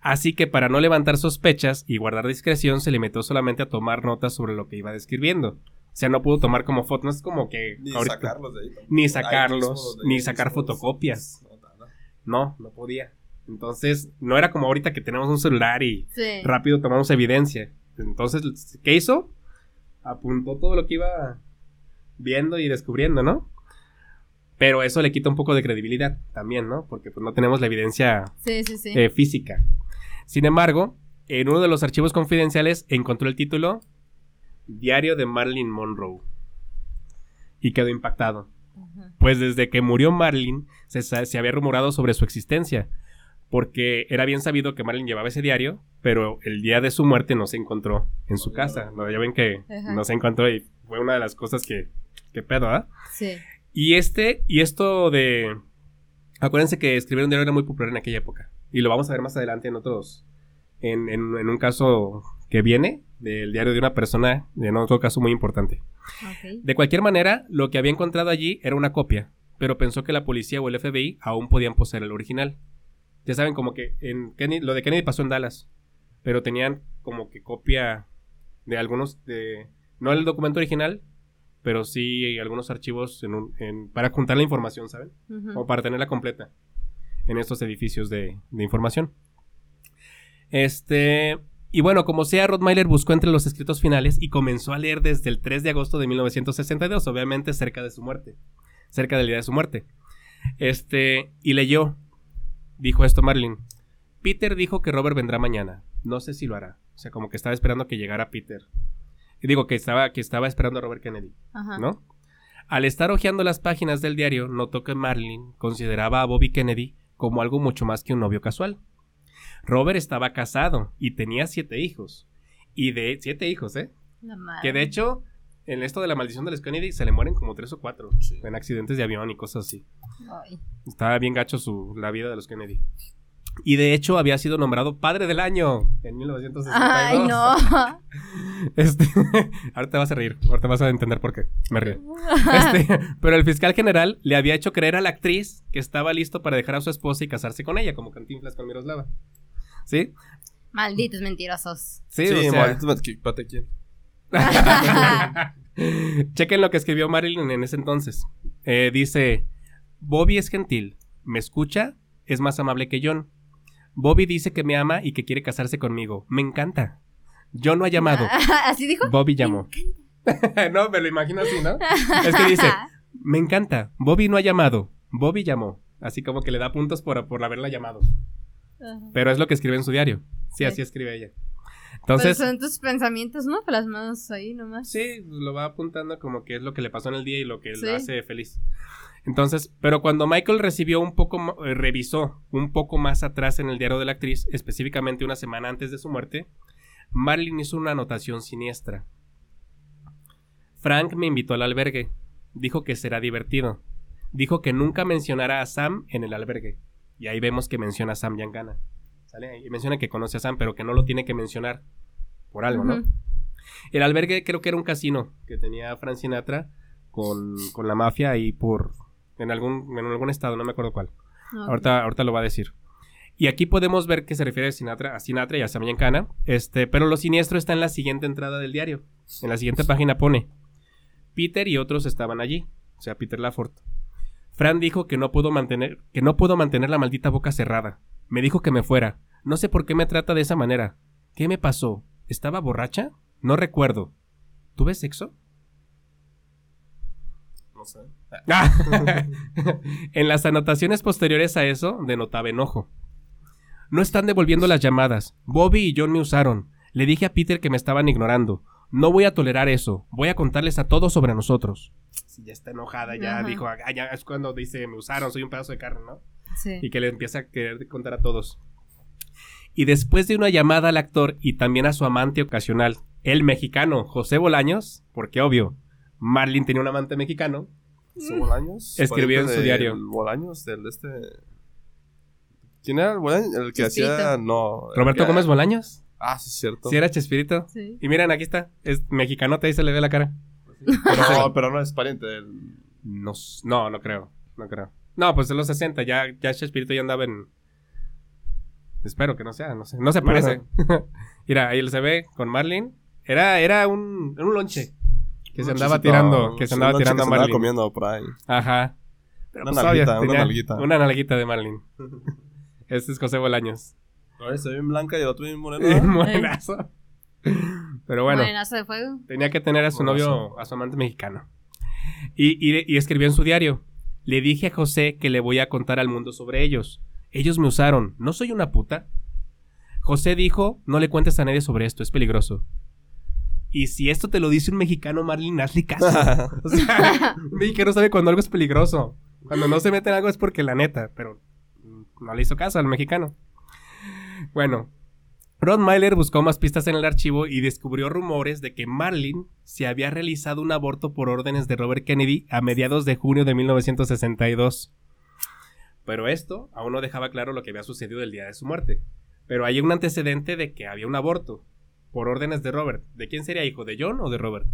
Speaker 1: Así que para no levantar sospechas y guardar discreción, se limitó solamente a tomar notas sobre lo que iba describiendo. O sea, no pudo tomar como fotos, no es como que
Speaker 2: Ni
Speaker 1: ahorita-
Speaker 2: sacarlos de ahí. tampoco.
Speaker 1: Ni sacarlos, ni sacar
Speaker 2: mismo.
Speaker 1: fotocopias.
Speaker 2: No.
Speaker 1: No, no podía. Entonces, no era como ahorita que tenemos un celular y
Speaker 3: Sí.
Speaker 1: rápido tomamos evidencia. Entonces, ¿qué hizo? Apuntó todo lo que iba viendo y descubriendo, ¿no? Pero eso le quita un poco de credibilidad también, ¿no? Porque pues no tenemos la evidencia
Speaker 3: Sí, sí, sí.
Speaker 1: eh, física. Sin embargo, en uno de los archivos confidenciales encontró el título Diario de Marilyn Monroe. Y quedó impactado. Pues desde que murió Marilyn se, se había rumorado sobre su existencia, porque era bien sabido que Marilyn llevaba ese diario, pero el día de su muerte no se encontró en su casa. ¿no? Ya ven que
Speaker 3: Ajá.
Speaker 1: no se encontró y fue una de las cosas que, que pedo, ¿ah?
Speaker 3: Sí.
Speaker 1: Y este, y esto de... Acuérdense que escribir un diario era muy popular en aquella época. Y lo vamos a ver más adelante en otros... En, en- en un caso que viene, del diario de una persona, en otro caso muy importante. De cualquier manera, lo que había encontrado allí era una copia, pero pensó que la policía o el FBI aún podían poseer el original. Ya saben, como que en Kennedy, lo de Kennedy pasó en Dallas, pero tenían como que copia de algunos de no el documento original, pero sí algunos archivos en un- en- para juntar la información, ¿saben? O para tenerla completa en estos edificios de, de información. Este, y bueno, como sea, Rottweiler buscó entre los escritos finales y comenzó a leer desde el 3 de agosto de 1962, obviamente cerca de su muerte, cerca del día de su muerte. Este, y leyó, dijo esto Marlin. Peter dijo que Robert vendrá mañana. No sé si lo hará. O sea, como que estaba esperando que llegara Peter. Y digo que estaba, que estaba esperando a Robert Kennedy.
Speaker 3: Ajá.
Speaker 1: ¿no? Al estar hojeando las páginas del diario, notó que Marlin consideraba a Bobby Kennedy como algo mucho más que un novio casual. Robert estaba casado y tenía siete hijos. Y de siete hijos, ¿eh?
Speaker 3: La madre.
Speaker 1: Que de hecho, en esto de la maldición de los Kennedy se le mueren como tres o cuatro
Speaker 2: Sí.
Speaker 1: en accidentes de avión y cosas así.
Speaker 3: Ay.
Speaker 1: Estaba bien gacho su, la vida de los Kennedy. Y de hecho había sido nombrado padre del año en 1962.
Speaker 3: Ay, no.
Speaker 1: Este, ahora te vas a reír, ahorita vas a entender por qué. Me río. Este, pero el fiscal general le había hecho creer a la actriz que estaba listo para dejar a su esposa y casarse con ella, como Cantinflas con Miroslava. ¿Sí?
Speaker 3: Malditos mentirosos.
Speaker 1: Sí,
Speaker 2: Sí,
Speaker 1: o sea,
Speaker 2: espérate, ¿quién?
Speaker 1: Chequen lo que escribió Marilyn en ese entonces. Eh, dice, Bobby es gentil, me escucha, es más amable que John. Bobby dice que me ama y que quiere casarse conmigo. Me encanta. John no ha llamado.
Speaker 3: ¿Así dijo?
Speaker 1: Bobby llamó. no, me lo imagino así, ¿no? Es que dice, me encanta. Bobby no ha llamado. Bobby llamó. Así como que le da puntos por, por haberla llamado.
Speaker 3: Ajá.
Speaker 1: Pero es lo que escribe en su diario. Sí,
Speaker 3: Sí.
Speaker 1: así escribe ella.
Speaker 3: Pero
Speaker 1: Entonces,
Speaker 3: son tus pensamientos, ¿no? Plasmados ahí nomás.
Speaker 1: sí, lo va apuntando como que es lo que le pasó en el día y lo que
Speaker 3: Sí.
Speaker 1: le hace feliz. Entonces, pero cuando Michael recibió un poco, eh, revisó un poco más atrás en el diario de la actriz, específicamente una semana antes de su muerte, Marilyn hizo una anotación siniestra. Frank me invitó al albergue. Dijo que será divertido. Dijo que nunca mencionará a Sam en el albergue. Y ahí vemos que menciona a Sam Yangana. ¿Sale? Y menciona que conoce a Sam, pero que no lo tiene que mencionar. Por algo, ¿no? El albergue creo que era un casino que tenía Frank Sinatra con, con la mafia ahí por... En algún, en algún estado, no me acuerdo cuál.
Speaker 3: Ok.
Speaker 1: Ahorita, ahorita lo va a decir. Y aquí podemos ver que se refiere a Sinatra, a Sinatra y a Sam Giancana, Este, pero lo siniestro está en la siguiente entrada del diario. En la siguiente página pone: Peter y otros estaban allí. O sea, Peter Lafort. Fran dijo que no pudo mantener, que no pudo mantener la maldita boca cerrada. Me dijo que me fuera. No sé por qué me trata de esa manera. ¿Qué me pasó? ¿Estaba borracha? No recuerdo. ¿Tuve sexo?
Speaker 2: No sé.
Speaker 1: en las anotaciones posteriores a eso, denotaba enojo. No están devolviendo las llamadas. Bobby y John me usaron. Le dije a Peter que me estaban ignorando. No voy a tolerar eso. Voy a contarles a todos sobre nosotros. Si ya está enojada, ya
Speaker 3: Ajá.
Speaker 1: dijo, "Ah, ya es cuando dice, me usaron, soy un pedazo de carne, ¿no?
Speaker 3: Sí.
Speaker 1: Y que le empieza a querer contar a todos. Y después de una llamada al actor y también a su amante ocasional, el mexicano José Bolaños, porque obvio, Marlin tenía un amante mexicano,
Speaker 2: ¿Su Bolaños?
Speaker 1: Escribió en su diario.
Speaker 2: Bolaños, del este. ¿Quién era el Bolaños? El que hacía. No.
Speaker 1: Roberto
Speaker 2: que-
Speaker 1: Gómez Bolaños.
Speaker 2: Ah, sí, es cierto.
Speaker 1: Si era Chespirito.
Speaker 3: Sí.
Speaker 1: Y miren, aquí está. Es mexicano, ahí se le ve la cara.
Speaker 2: No, pero no es pariente del.
Speaker 1: No, no, no creo. No creo. No, pues en los 60 ya, ya Chespirito ya andaba en. Espero que no sea, no sé. No se parece. Mira, ahí se ve con Marlin. Era, era un, era un lonche. Que se andaba tirando. Que se andaba tirando a
Speaker 2: que se andaba
Speaker 1: Marlin.
Speaker 2: comiendo por ahí.
Speaker 1: Ajá. Pero
Speaker 2: Una
Speaker 1: pues,
Speaker 2: nalguita,
Speaker 1: obvio,
Speaker 2: una nalguita.
Speaker 1: Una nalguita de Marlin. Este es José Bolaños.
Speaker 2: Ahora se ve bien blanca y el otro bien moreno.
Speaker 1: Morenazo. Pero bueno.
Speaker 3: Morenazo de fuego.
Speaker 1: Tenía que tener a su novio, a su amante mexicano. Y, y- y escribió en su diario. Le dije a José que le voy a contar al mundo sobre ellos. Ellos me usaron. ¿No soy una puta? José dijo, no le cuentes a nadie sobre esto, es peligroso. Y si esto te lo dice un mexicano, Marlin, hazle caso. o sea, un mexicano sabe cuando algo es peligroso. Cuando no se mete en algo es porque la neta, pero no le hizo caso al mexicano. Bueno, Rod Myler buscó más pistas en el archivo y descubrió rumores de que Marlin se había realizado un aborto por órdenes de Robert Kennedy a mediados de junio de 1962. Pero esto aún no dejaba claro lo que había sucedido el día de su muerte. Pero hay un antecedente de que había un aborto por órdenes de Robert. ¿De quién sería hijo? ¿De John o de Robert?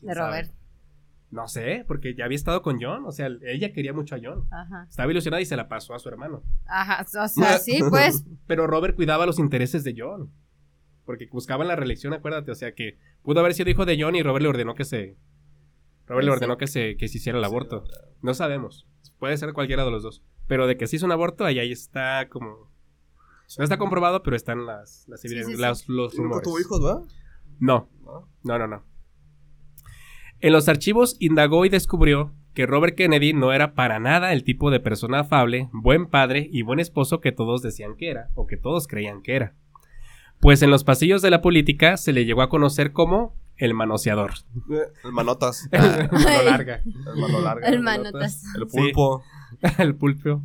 Speaker 1: ¿Quién
Speaker 3: De
Speaker 1: sabe?
Speaker 3: Robert.
Speaker 1: No sé, porque ya había estado con John. O sea, ella quería mucho a John.
Speaker 3: Ajá.
Speaker 1: Estaba ilusionada y se la pasó a su hermano.
Speaker 3: Ajá. O sea, sí, pues.
Speaker 1: Pero Robert cuidaba los intereses de John. Porque buscaban la reelección, acuérdate. O sea que pudo haber sido hijo de John y Robert le ordenó que se. Robert le
Speaker 3: Sí.
Speaker 1: ordenó que se, que se hiciera el aborto. No sabemos. Puede ser cualquiera de los dos. Pero de que se hizo un aborto, ahí, ahí está como... No está comprobado, pero están las, las
Speaker 3: Sí,
Speaker 1: evidencias,
Speaker 3: sí, sí.
Speaker 1: las- los
Speaker 2: ¿Y nunca
Speaker 1: rumores.
Speaker 2: tuvo hijos, va?
Speaker 1: No,
Speaker 2: ¿No?
Speaker 1: no, no, no. En los archivos indagó y descubrió que Robert Kennedy no era para nada el tipo de persona afable, buen padre y buen esposo que todos decían que era, o que todos creían que era. Pues en los pasillos de la política se le llegó a conocer como el manoseador.
Speaker 2: Eh, El manotas.
Speaker 1: El mano larga.
Speaker 2: El mano larga.
Speaker 3: El manotas.
Speaker 2: El pulpo.
Speaker 1: el pulpo.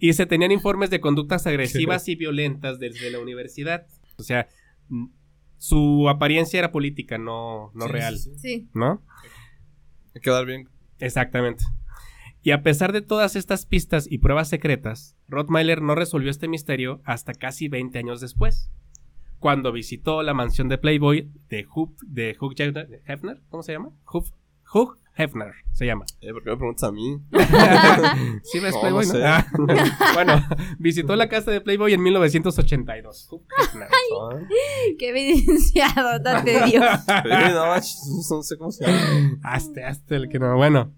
Speaker 1: Y se tenían informes de conductas agresivas y violentas desde la universidad. O sea, mm, su apariencia era política, no, no
Speaker 2: Sí,
Speaker 1: real.
Speaker 2: Sí.
Speaker 1: ¿No?
Speaker 2: Hay que quedar bien.
Speaker 1: Exactamente. Y a pesar de todas estas pistas y pruebas secretas, Rottweiler no resolvió este misterio hasta casi 20 años después, cuando visitó la mansión de Playboy de Hugh, de Hugh Hefner, ¿cómo se llama? Hugh, Hugh Hefner se llama.
Speaker 2: Eh, ¿Por qué me preguntas a mí?
Speaker 1: ¿Sí ves
Speaker 2: No,
Speaker 1: Playboy?
Speaker 2: no
Speaker 1: no?
Speaker 2: sé.
Speaker 1: Ah. bueno, visitó la casa de Playboy en 1982. Hugh Hefner.
Speaker 2: Ah.
Speaker 3: Qué evidenciado, de Dios.
Speaker 2: No, sé cómo se llama.
Speaker 1: Hasta, hasta el que no. Bueno,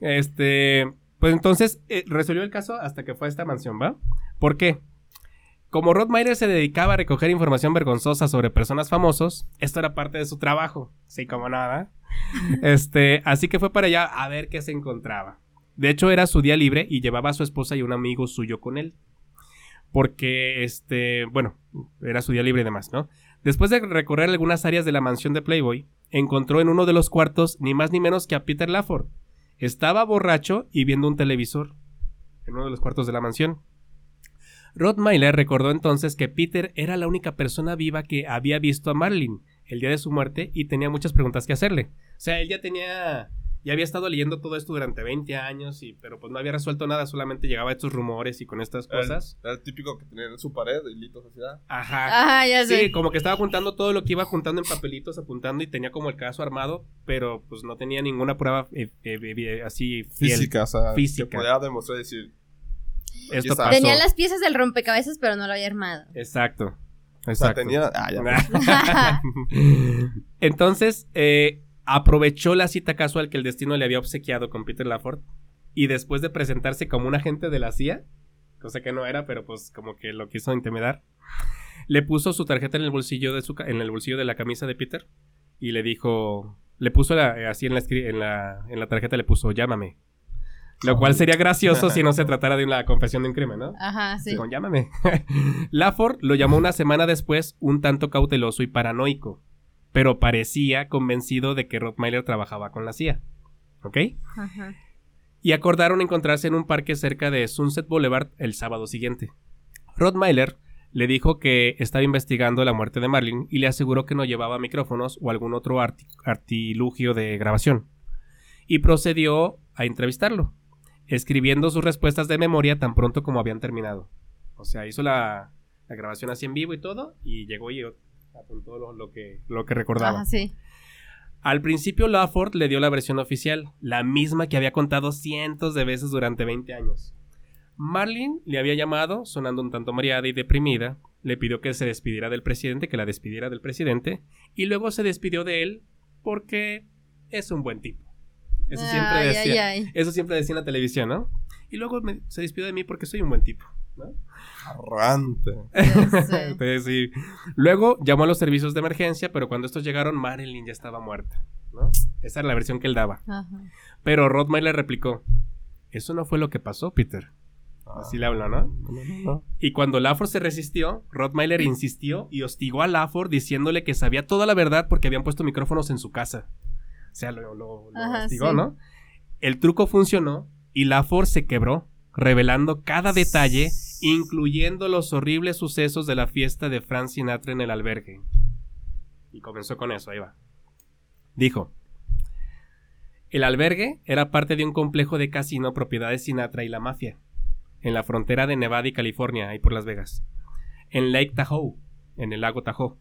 Speaker 1: este. Pues entonces eh, resolvió el caso hasta que fue a esta mansión, ¿va? ¿Por qué? Como Rottweiler se dedicaba a recoger información vergonzosa sobre personas famosos, esto era parte de su trabajo. Sí, como nada. Este, así que fue para allá a ver qué se encontraba. De hecho, era su día libre y llevaba a su esposa y un amigo suyo con él. Porque, este, bueno, era su día libre y demás, ¿no? Después de recorrer algunas áreas de la mansión de Playboy, encontró en uno de los cuartos ni más ni menos que a Peter Lafford. Estaba borracho y viendo un televisor en uno de los cuartos de la mansión. Rottweiler recordó entonces que Peter era la única persona viva que había visto a Marlin el día de su muerte y tenía muchas preguntas que hacerle. O sea, él ya tenía ya había estado leyendo todo esto durante 20 años y pero pues no había resuelto nada, solamente llegaba a estos rumores y con estas cosas.
Speaker 2: Era el típico que tenía en su pared, hilitos así.
Speaker 1: Ajá.
Speaker 3: Ah, ya sé.
Speaker 1: Sí, como que estaba juntando todo lo que iba juntando en papelitos, apuntando y tenía como el caso armado, pero pues no tenía ninguna prueba eh, eh, eh, así fiel.
Speaker 2: Física, o sea,
Speaker 1: Física.
Speaker 2: que podía demostrar y decir.
Speaker 1: Esto
Speaker 2: está.
Speaker 1: pasó.
Speaker 3: Tenía las piezas del rompecabezas, pero no lo había armado.
Speaker 1: Exacto.
Speaker 2: O sea,
Speaker 1: Exacto.
Speaker 2: tenía. Ah, ya.
Speaker 1: Entonces, eh, aprovechó la cita casual que el destino le había obsequiado con Peter Lafford y después de presentarse como un agente de la CIA, cosa que no era, pero pues como que lo quiso intimidar, le puso su tarjeta en el bolsillo de su ca- en el bolsillo de la camisa de Peter y le dijo, le puso la- así en la, en la en la tarjeta le puso llámame. Lo cual sería gracioso si no se tratara de una confesión de un crimen, ¿no?
Speaker 3: Ajá, sí.
Speaker 1: Con llámame. Lafford lo llamó una semana después un tanto cauteloso y paranoico, pero parecía convencido de que Rottweiler trabajaba con la CIA. ¿Ok?
Speaker 3: Ajá.
Speaker 1: Y acordaron encontrarse en un parque cerca de Sunset Boulevard el sábado siguiente. Rottweiler le dijo que estaba investigando la muerte de Marlin y le aseguró que no llevaba micrófonos o algún otro arti- artilugio de grabación. Y procedió a entrevistarlo, escribiendo sus respuestas de memoria tan pronto como habían terminado. O sea, hizo la, la grabación así en vivo y todo, y llegó y apuntó lo, lo que, lo que recordaba.
Speaker 3: Sí.
Speaker 1: Al principio Lafford le dio la versión oficial, la misma que había contado cientos de veces durante 20 años. Marlin le había llamado, sonando un tanto mareada y deprimida, le pidió que se despidiera del presidente, que la despidiera del presidente, y luego se despidió de él porque es un buen tipo. Eso siempre
Speaker 3: Ay,
Speaker 1: decía.
Speaker 3: ay, ay.
Speaker 1: Eso siempre decía en la televisión, ¿no? Y luego me- se despidió de mí porque soy un buen tipo, ¿no?
Speaker 2: Arrante.
Speaker 1: Entonces, sí. Luego llamó a los servicios de emergencia, pero cuando estos llegaron, Marilyn ya estaba muerta, ¿no? Esa era la versión que él daba.
Speaker 3: Ajá.
Speaker 1: Pero Rottweiler replicó, eso no fue lo que pasó, Peter. Así le. No,
Speaker 2: no, no.
Speaker 1: Y cuando Lafford se resistió, Rottweiler insistió y hostigó a Lafford diciéndole que sabía toda la verdad porque habían puesto micrófonos en su casa. O sea, lo, lo- lo
Speaker 3: Ajá,
Speaker 1: hostigó,
Speaker 3: sí.
Speaker 1: ¿no? El truco funcionó y Lafford se quebró, revelando cada detalle, incluyendo los horribles sucesos de la fiesta de Frank Sinatra en el albergue. Y comenzó con eso, ahí va. Dijo, el albergue era parte de un complejo de casino propiedad de Sinatra y la mafia, en la frontera de Nevada y California, ahí por Las Vegas, en Lake Tahoe, en el lago Tahoe.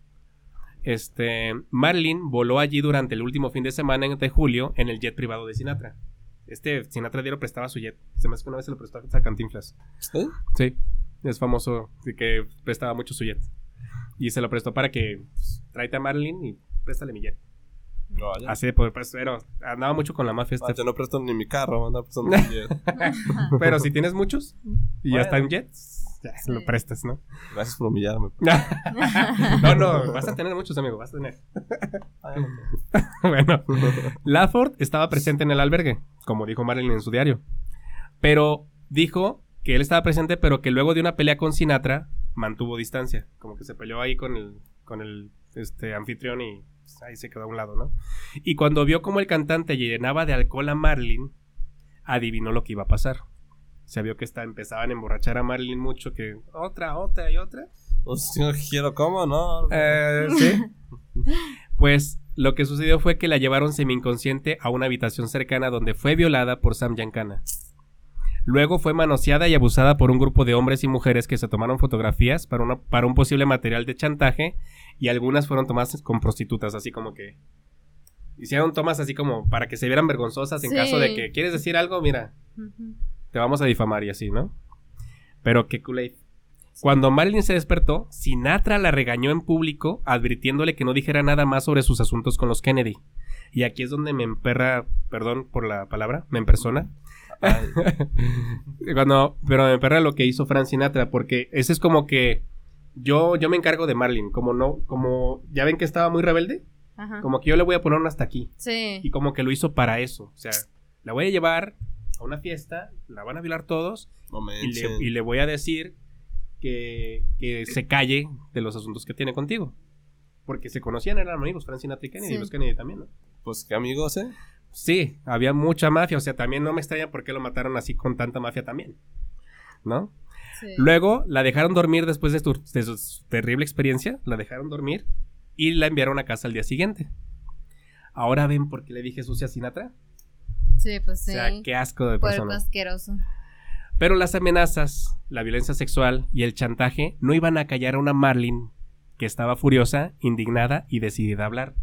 Speaker 1: Este, Marlin voló allí durante el último fin de semana de julio en el jet privado de Sinatra. Este Sinatra diario prestaba su jet. Se me hace que una vez se lo prestó a Cantinflas.
Speaker 2: ¿Sí?
Speaker 1: Sí, es famoso que prestaba mucho su jet. Y se lo prestó para que pues, tráete a Marilyn y préstale mi jet.
Speaker 2: No, ya.
Speaker 1: Así de poder, pues, pero andaba mucho con la mafia este.
Speaker 2: Ah, yo no presto ni mi carro, ando prestando mi jet.
Speaker 1: Pero si tienes muchos y ya
Speaker 2: Bueno.
Speaker 1: está en jets, ya
Speaker 3: Sí.
Speaker 1: lo prestas, ¿no?
Speaker 2: Gracias por humillarme.
Speaker 1: no, no, vas a tener muchos, amigo, vas a tener.
Speaker 2: Ya no
Speaker 1: bueno, Lafford estaba presente en el albergue, como dijo Marilyn en su diario. Pero dijo que él estaba presente, pero que luego de una pelea con Sinatra mantuvo distancia. Como que se peleó ahí con el, con el este, anfitrión y pues, ahí se quedó a un lado, ¿no? Y cuando vio cómo el cantante llenaba de alcohol a Marilyn, adivinó lo que iba a pasar. Se vio que está, empezaban a emborrachar a Marilyn mucho, que otra, otra y otra.
Speaker 2: Pues si no quiero, ¿cómo? No.
Speaker 1: Eh, sí. Pues lo que sucedió fue que la llevaron semi-inconsciente a una habitación cercana donde fue violada por Sam Giancana. Luego fue manoseada y abusada por un grupo de hombres y mujeres que se tomaron fotografías para, una- para un posible material de chantaje y algunas fueron tomadas con prostitutas, así como que hicieron tomas así como para que se vieran vergonzosas en
Speaker 3: Sí.
Speaker 1: caso de que quieres decir algo, mira, te vamos a difamar y así, ¿no? Pero qué Kool-Aid. Cuando Marilyn se despertó, Sinatra la regañó en público, advirtiéndole que no dijera nada más sobre sus asuntos con los Kennedy. Y aquí es donde me emperra, perdón por la palabra, me empersona. Cuando, pero me emperra lo que hizo Frank Sinatra, porque ese es como que yo, yo me encargo de Marilyn, como no, como ya ven que estaba muy rebelde,
Speaker 3: Ajá.
Speaker 1: como que yo le voy a poner un hasta aquí.
Speaker 3: Sí.
Speaker 1: Y como que lo hizo para eso. O sea, la voy a llevar a una fiesta, la van a violar todos
Speaker 2: no
Speaker 1: y le, y voy a decir que, que se calle de los asuntos que tiene contigo. Porque se conocían, eran amigos, Frank Sinatra y Kennedy, y
Speaker 3: Sí.
Speaker 1: los Kennedy también, ¿no?
Speaker 2: Pues qué amigos, ¿eh?
Speaker 1: Sí, había mucha mafia, o sea, también no me extraña por qué lo mataron así con tanta mafia también, ¿no?
Speaker 3: sí.
Speaker 1: Luego la dejaron dormir después de, tu- de su terrible experiencia, la dejaron dormir y la enviaron a casa al día siguiente. Ahora ven por qué le dije sucia a Sinatra.
Speaker 3: Sí, pues sí.
Speaker 1: O sea, qué asco de persona.
Speaker 3: asqueroso.
Speaker 1: Pero las amenazas, la violencia sexual y el chantaje no iban a callar a una Marlin que estaba furiosa, indignada y decidida a hablar.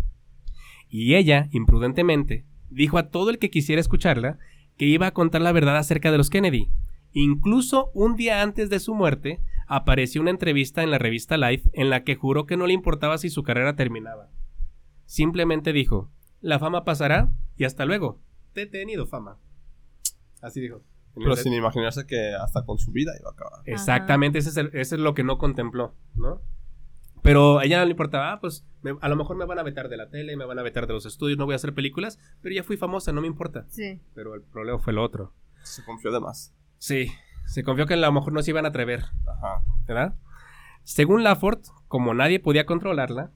Speaker 1: Y ella, imprudentemente, dijo a todo el que quisiera escucharla que iba a contar la verdad acerca de los Kennedy. Incluso un día antes de su muerte, apareció una entrevista en la revista Life en la que juró que no le importaba si su carrera terminaba. Simplemente dijo, la fama pasará y hasta luego. Te he tenido fama. Así dijo.
Speaker 2: Pero sin imaginarse que hasta con su vida iba a acabar.
Speaker 1: Exactamente, ese es, el- ese es lo que no contempló, ¿no? Pero a ella no le importaba, ah, pues me- a lo mejor me van a vetar de la tele, me van a vetar de los estudios, no voy a hacer películas, pero ya fui famosa, no me importa.
Speaker 3: Sí.
Speaker 1: Pero el problema fue lo otro.
Speaker 2: Se confió de más.
Speaker 1: Sí, se confió que a lo mejor no se iban a atrever,
Speaker 2: Ajá.
Speaker 1: ¿verdad? Según Lafford, como nadie podía controlarla,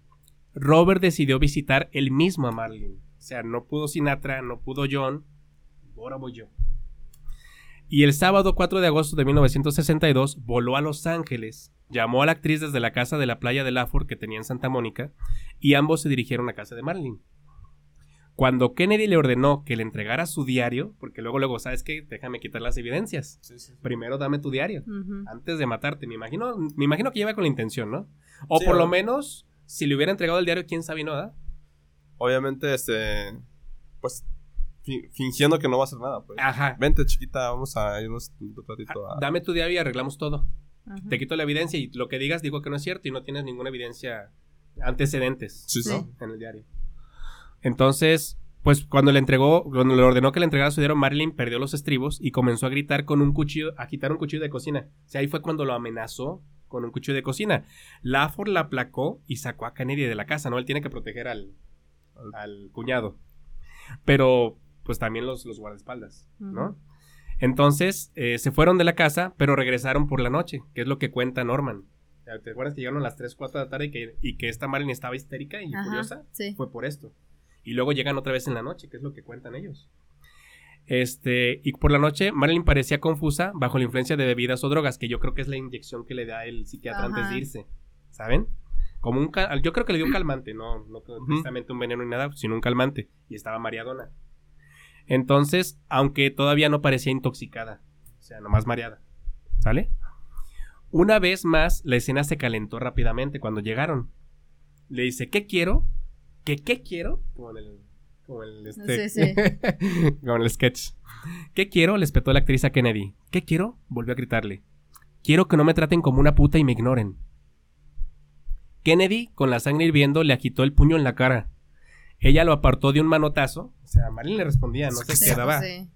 Speaker 1: Robert decidió visitar él mismo a Marilyn. O sea, no pudo Sinatra, no pudo John, ahora voy yo. Y el sábado 4 de agosto de 1962 voló a Los Ángeles, llamó a la actriz desde la casa de la playa de Lafford que tenía en Santa Mónica, y ambos se dirigieron a casa de Marilyn. Cuando Kennedy le ordenó que le entregara su diario, porque luego, luego, ¿sabes qué? Déjame quitar las evidencias.
Speaker 2: Sí, sí.
Speaker 1: Primero dame tu diario antes de matarte. Me imagino, me imagino que lleva con la intención, ¿no? O
Speaker 2: Sí,
Speaker 1: por lo
Speaker 2: ¿no?
Speaker 1: menos, si le hubiera entregado el diario, quién sabe, ¿no? ¿verdad?
Speaker 2: Obviamente, este. Pues. Fi- fingiendo que no va a hacer nada, pues.
Speaker 1: Ajá.
Speaker 2: Vente, chiquita, vamos a irnos un ratito
Speaker 1: Ah,
Speaker 2: a.
Speaker 1: Dame tu diario y arreglamos todo.
Speaker 3: Ajá.
Speaker 1: Te quito la evidencia y lo que digas digo que no es cierto y no tienes ninguna evidencia antecedentes
Speaker 2: Sí, sí.
Speaker 3: Sí.
Speaker 1: en el diario. Entonces, pues cuando le entregó, cuando le ordenó que le entregara su diario, Marilyn perdió los estribos y comenzó a gritar con un cuchillo, a quitar un cuchillo de cocina. O sea, ahí fue cuando lo amenazó con un cuchillo de cocina. Lafford la aplacó y sacó a Kennedy de la casa, ¿no? Él tiene que proteger al, al cuñado. Pero, pues también los, los guardaespaldas, ¿no? Entonces, eh, se fueron de la casa, pero regresaron por la noche, que es lo que cuenta Norman. ¿Te acuerdas que llegaron a las 3, 4 de la tarde y que, y que esta Marilyn estaba histérica y
Speaker 3: Ajá,
Speaker 1: furiosa?
Speaker 3: Sí.
Speaker 1: Fue por esto. Y luego llegan otra vez en la noche, que es lo que cuentan ellos. Este, y por la noche Marilyn parecía confusa bajo la influencia de bebidas o drogas, que yo creo que es la inyección que le da el psiquiatra antes de irse. ¿Saben? Como un cal- yo creo que le dio un calmante, no, no precisamente un veneno ni nada, sino un calmante. Y estaba mareadona. Entonces, aunque todavía no parecía intoxicada, o sea, nomás mareada. ¿Sale? Una vez más, la escena se calentó rápidamente cuando llegaron. Le dice, ¿qué quiero? ¿Qué qué quiero? Como en el, como el, este,
Speaker 3: Sí, sí.
Speaker 1: como en el sketch. ¿Qué quiero? Le espetó la actriz a Kennedy. ¿Qué quiero? Volvió a gritarle. Quiero que no me traten como una puta y me ignoren. Kennedy, con la sangre hirviendo, le agitó el puño en la cara. Ella lo apartó de un manotazo. O sea, Marilyn le respondía, no se
Speaker 3: Sí,
Speaker 1: quedaba.
Speaker 3: sí.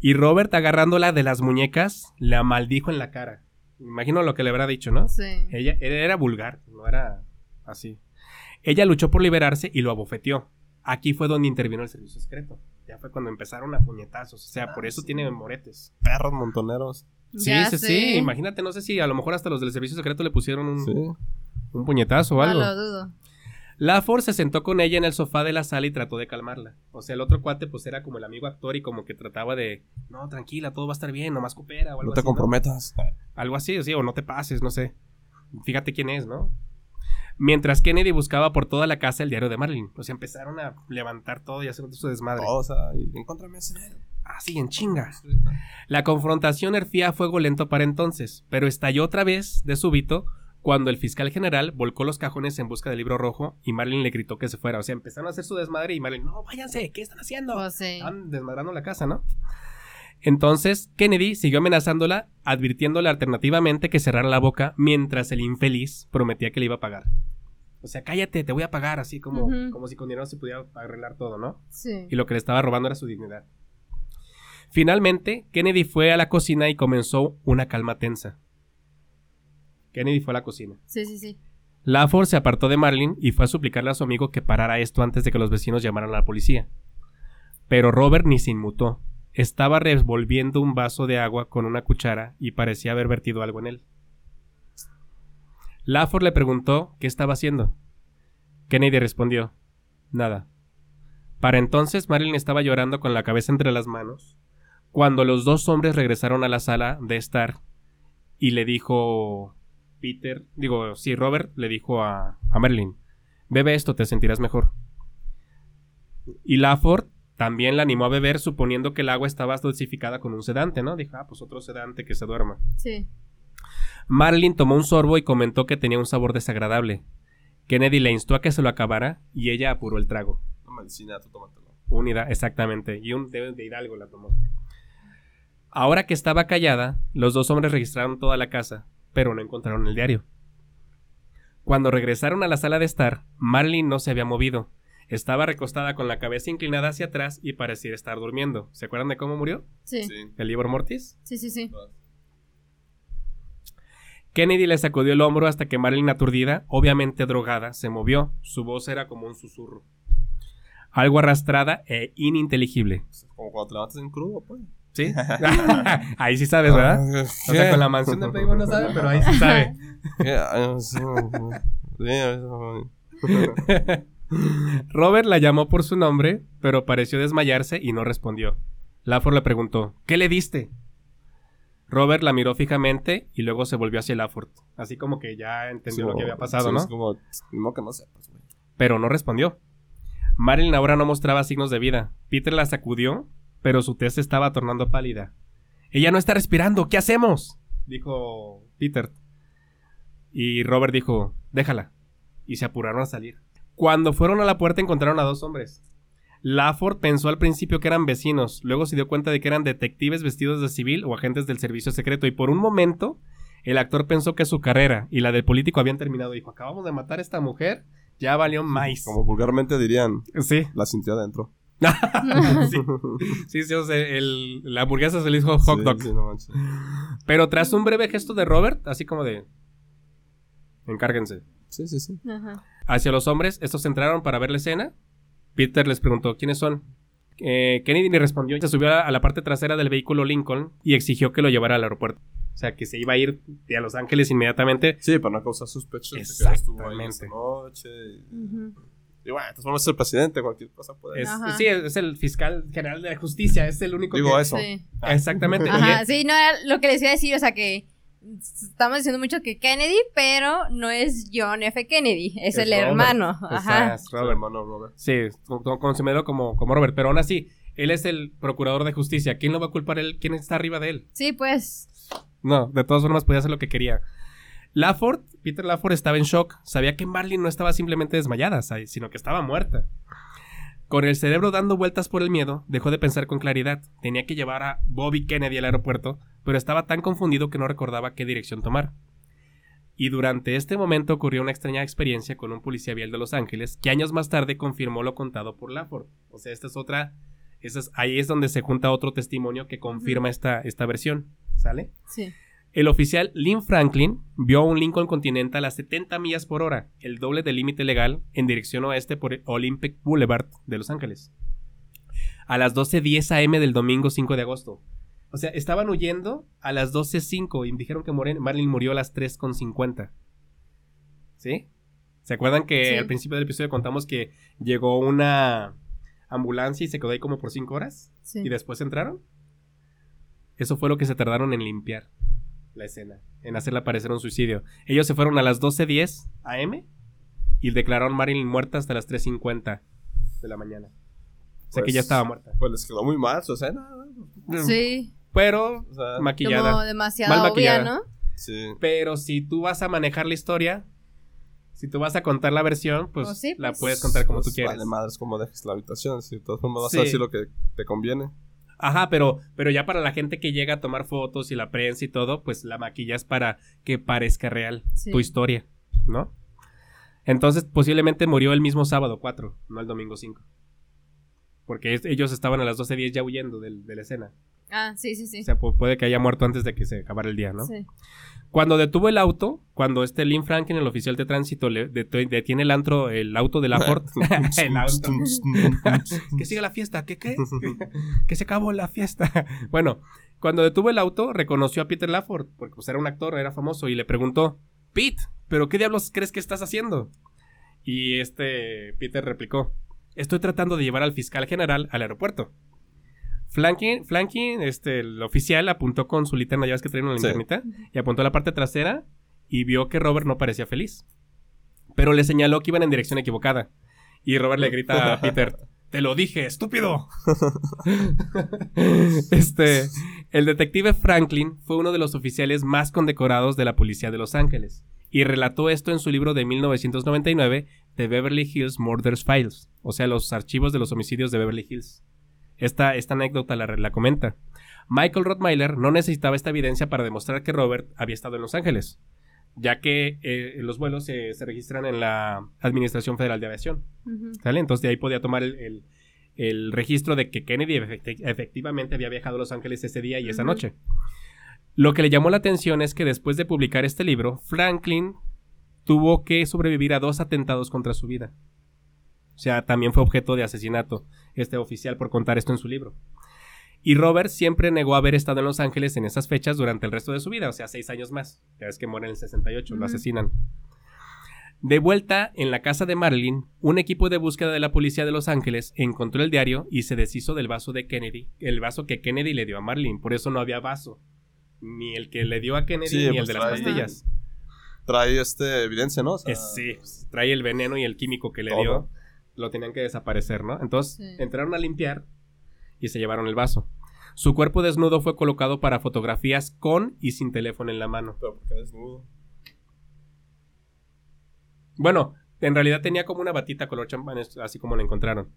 Speaker 1: Y Robert, agarrándola de las muñecas, la maldijo en la cara. Imagino lo que le habrá dicho, ¿no?
Speaker 3: Sí.
Speaker 1: Ella era, vulgar, no era así. Ella luchó por liberarse y lo abofeteó. Aquí fue donde intervino el servicio secreto. Ya fue cuando empezaron a puñetazos. O sea, por eso tiene moretes.
Speaker 2: Perros montoneros.
Speaker 1: Sí,
Speaker 3: Ya
Speaker 1: sí,
Speaker 3: sé.
Speaker 1: sí. Imagínate, no sé si a lo mejor hasta los del servicio secreto le pusieron un,
Speaker 2: Sí.
Speaker 1: un puñetazo o
Speaker 3: No
Speaker 1: algo.
Speaker 3: lo dudo.
Speaker 1: Lafford se sentó con ella en el sofá de la sala y trató de calmarla. O sea, el otro cuate pues era como el amigo actor y como que trataba de, no, tranquila, todo va a estar bien, nomás coopera o algo
Speaker 2: No te
Speaker 1: así,
Speaker 2: comprometas.
Speaker 1: Algo así, sí, o no te pases, no sé. Fíjate quién es, ¿no? Mientras Kennedy buscaba por toda la casa el diario de Marilyn. O sea, empezaron a levantar todo y hacer su desmadre.
Speaker 2: O sea, encontrame ese.
Speaker 1: Así, en chinga. La confrontación herfía a fuego lento para entonces, pero estalló otra vez, de súbito, cuando el fiscal general volcó los cajones en busca del libro rojo y Marilyn le gritó que se fuera. O sea, empezaron a hacer su desmadre y Marilyn, no, váyanse, ¿qué están haciendo?
Speaker 3: Pues sí.
Speaker 1: Están desmadrando la casa, ¿no? Entonces, Kennedy siguió amenazándola, advirtiéndole alternativamente que cerrara la boca mientras el infeliz prometía que le iba a pagar. O sea, cállate, te voy a pagar, así como, como si con dinero se pudiera arreglar todo, ¿no?
Speaker 3: Sí.
Speaker 1: y lo que le estaba robando era su dignidad. Finalmente, Kennedy fue a la cocina y comenzó una calma tensa. Kennedy fue a la cocina.
Speaker 3: Sí, sí, sí.
Speaker 1: Lafford se apartó de Marlin y fue a suplicarle a su amigo que parara esto antes de que los vecinos llamaran a la policía. Pero Robert ni se inmutó. Estaba revolviendo un vaso de agua con una cuchara y parecía haber vertido algo en él. Lafford le preguntó qué estaba haciendo. Kennedy respondió, nada. Para entonces Marilyn estaba llorando con la cabeza entre las manos, cuando los dos hombres regresaron a la sala de estar y le dijo Peter, digo, sí, Robert le dijo a, a Marilyn, bebe esto, te sentirás mejor. Y Lafford también la animó a beber suponiendo que el agua estaba dulcificada con un sedante, ¿no? Dijo, ah, pues otro sedante que se duerma.
Speaker 3: Sí.
Speaker 1: Marilyn tomó un sorbo y comentó que tenía un sabor desagradable. Kennedy le instó a que se lo acabara y ella apuró el trago.
Speaker 2: Una medicina, tú tómatelo.
Speaker 1: Unida, exactamente. Y un de, de Hidalgo la tomó. Ahora que estaba callada, los dos hombres registraron toda la casa, pero no encontraron el diario. Cuando regresaron a la sala de estar, Marilyn no se había movido. Estaba recostada con la cabeza inclinada hacia atrás y parecía estar durmiendo. ¿Se acuerdan de cómo murió?
Speaker 3: Sí.
Speaker 2: Sí.
Speaker 1: ¿El libro Mortis?
Speaker 3: Sí, sí, sí.
Speaker 1: Kennedy le sacudió el hombro hasta que Marilyn, aturdida, obviamente drogada, se movió. Su voz era como un susurro. Algo arrastrada e ininteligible.
Speaker 2: Como cuando te levantas en crudo, pues.
Speaker 1: ¿Sí? ahí sí sabes, ¿verdad? O sea, con la mansión de Playboy no sabe, pero ahí sí sabe. Robert la llamó por su nombre, pero pareció desmayarse y no respondió. Lafford le preguntó, ¿qué le diste? Robert la miró fijamente y luego se volvió hacia Lafford, así como que ya entendió lo que había pasado,
Speaker 2: Sí,
Speaker 1: ¿no?
Speaker 2: Es como, que no sepas.
Speaker 1: Pero no respondió. Marilyn ahora no mostraba signos de vida. Peter la sacudió, pero su tez estaba tornando pálida. Ella no está respirando, ¿qué hacemos? Dijo Peter. Y Robert dijo, déjala. Y se apuraron a salir. Cuando fueron a la puerta encontraron a dos hombres. Lafford pensó al principio que eran vecinos, luego se dio cuenta de que eran detectives vestidos de civil o agentes del servicio secreto y por un momento el actor pensó que su carrera y la del político habían terminado. Dijo, acabamos de matar a esta mujer, ya valió más.
Speaker 2: Como vulgarmente dirían,
Speaker 1: Sí.
Speaker 2: la sintió adentro.
Speaker 1: sí. Sí, sí, o sea, el- la hamburguesa se le hizo hot
Speaker 2: Sí,
Speaker 1: dog.
Speaker 2: sí, no manches.
Speaker 1: Pero tras un breve gesto de Robert, así como de... Encárguense.
Speaker 2: Sí, sí, sí.
Speaker 3: Ajá.
Speaker 1: Hacia los hombres, estos entraron para ver la escena. Peter les preguntó quiénes son. Eh, Kennedy ni respondió y se subió a, a la parte trasera del vehículo Lincoln y exigió que lo llevara al aeropuerto. O sea, que se iba a ir a Los Ángeles inmediatamente.
Speaker 2: Sí, para no causar sospechas.
Speaker 1: Exactamente.
Speaker 2: noche. Y, bueno, entonces vamos a ser presidente, cualquier cosa puede.
Speaker 1: Es, sí, es el fiscal general de la justicia, es el único
Speaker 2: Digo
Speaker 1: que...
Speaker 2: eso.
Speaker 3: Sí.
Speaker 1: Exactamente.
Speaker 3: Ajá,
Speaker 1: es-
Speaker 3: sí, no era lo que les iba a decir, o sea que estamos diciendo mucho que Kennedy, pero no es John F. Kennedy, es,
Speaker 1: Es
Speaker 3: el
Speaker 1: Robert.
Speaker 3: hermano.
Speaker 1: sea,
Speaker 3: Ajá.
Speaker 1: es
Speaker 2: Su
Speaker 1: Robert.
Speaker 2: hermano Robert.
Speaker 1: Sí, con- con- conocido como, como Robert, pero aún así, él es el procurador de justicia. ¿Quién lo va a culpar él? ¿Quién está arriba de él?
Speaker 3: Sí, pues.
Speaker 1: No, de todas formas podía hacer lo que quería. Lafford, Peter Lafford estaba en shock. Sabía que Marlin no estaba simplemente desmayada, sino que estaba muerta. Con el cerebro dando vueltas por el miedo, dejó de pensar con claridad. Tenía que llevar a Bobby Kennedy al aeropuerto, pero estaba tan confundido que no recordaba qué dirección tomar. Y durante este momento ocurrió una extraña experiencia con un policía vial de Los Ángeles que años más tarde confirmó lo contado por Laford. O sea, esta es otra. es- ahí es donde se junta otro testimonio que confirma esta, esta versión. ¿Sale?
Speaker 3: Sí.
Speaker 1: El oficial Lynn Franklin vio un Lincoln Continental a 70 millas por hora, el doble del límite legal, en dirección oeste por el Olympic Boulevard de Los Ángeles. A las 12.10 am del domingo 5 de agosto. O sea, estaban huyendo a las 12.05 y dijeron que Moren- Marilyn murió a las 3.50. ¿Sí? ¿Se acuerdan que
Speaker 3: Sí.
Speaker 1: al principio del episodio contamos que llegó una ambulancia y se quedó ahí como por 5 horas?
Speaker 3: Sí.
Speaker 1: ¿Y después entraron? Eso fue lo que se tardaron en limpiar la escena, en hacerla parecer un suicidio. Ellos se fueron a las 12.10 am y declararon Marilyn muerta hasta las 3.50 de la mañana. O sea que
Speaker 2: Pues-
Speaker 1: ya estaba muerta.
Speaker 2: Pues les quedó muy mal su escena.
Speaker 3: Sí.
Speaker 1: Pero
Speaker 2: O sea,
Speaker 1: maquillada.
Speaker 3: Como demasiado
Speaker 1: Mal
Speaker 3: obvia,
Speaker 1: maquillada.
Speaker 3: ¿no?
Speaker 2: sí.
Speaker 1: Pero si tú vas a manejar la historia, si tú vas a contar la versión, pues
Speaker 3: Oh, sí,
Speaker 1: la
Speaker 3: pues.
Speaker 1: puedes contar como
Speaker 2: Pues
Speaker 1: tú quieres.
Speaker 2: Vale, madres, como dejes la habitación. Si de todas formas vas
Speaker 1: Sí.
Speaker 2: a decir lo que te conviene.
Speaker 1: Ajá, pero, pero ya para la gente que llega a tomar fotos y la prensa y todo, pues la maquillas para que parezca real
Speaker 3: Sí.
Speaker 1: tu historia, ¿no? Entonces posiblemente murió el mismo sábado 4, no el domingo 5. Porque es- ellos estaban a las 12.10 ya huyendo del- de la escena.
Speaker 3: Ah, sí, sí, sí.
Speaker 1: O sea, pu- puede que haya muerto antes de que se acabara el día, ¿no?
Speaker 3: Sí.
Speaker 1: Cuando detuvo el auto, cuando este Lynn Franklin, el oficial de tránsito, le detiene el, antro, el auto de la Ford. el auto. que siga la fiesta, ¿qué qué? que se acabó la fiesta. bueno, cuando detuvo el auto, reconoció a Peter Lafford, porque pues, era un actor, era famoso, y le preguntó, Pete, ¿pero qué diablos crees que estás haciendo? Y este Peter replicó, estoy tratando de llevar al fiscal general al aeropuerto. Flanking, Flanking, este, el oficial apuntó con su linterna, ya ves que traen una
Speaker 2: Sí.
Speaker 1: linternita, y apuntó a la parte trasera y vio que Robert no parecía feliz. Pero le señaló que iban en dirección equivocada. Y Robert le grita a Peter, te lo dije, estúpido. este, el detective Franklin fue uno de los oficiales más condecorados de la policía de Los Ángeles y relató esto en su libro de 1999, The Beverly Hills Murders Files, o sea, los archivos de los homicidios de Beverly Hills. Esta, esta anécdota la, la comenta. Michael Rottweiler no necesitaba esta evidencia para demostrar que Robert había estado en Los Ángeles, ya que eh, los vuelos se- se registran en la Administración Federal de Aviación. ¿Sale? Entonces de ahí podía tomar el, el- el registro de que Kennedy efecti- efectivamente había viajado a Los Ángeles ese día y esa noche. Lo que le llamó la atención es que después de publicar este libro, Franklin tuvo que sobrevivir a dos atentados contra su vida. O sea, también fue objeto de asesinato este oficial por contar esto en su libro. Y Robert siempre negó haber estado en Los Ángeles en esas fechas durante el resto de su vida, o sea, seis años más. Ya ves que muere en el 68, lo asesinan. De vuelta en la casa de Marilyn, un equipo de búsqueda de la policía de Los Ángeles encontró el diario y se deshizo del vaso de Kennedy, el vaso que Kennedy le dio a Marilyn, por eso no había vaso. Ni el que le dio a Kennedy
Speaker 2: Sí,
Speaker 1: ni el
Speaker 2: pues
Speaker 1: de las pastillas.
Speaker 2: Trae este evidencia, ¿no? O sea,
Speaker 1: Es- sí, pues, trae el veneno y el químico que le
Speaker 2: Todo.
Speaker 1: dio. Lo tenían que desaparecer, ¿no? Entonces
Speaker 3: Sí.
Speaker 1: entraron a limpiar y se llevaron el vaso. Su cuerpo desnudo fue colocado para fotografías con y sin teléfono en la mano.
Speaker 2: Pero porque desnudo.
Speaker 1: Bueno, en realidad tenía como una batita color champán, así como la encontraron.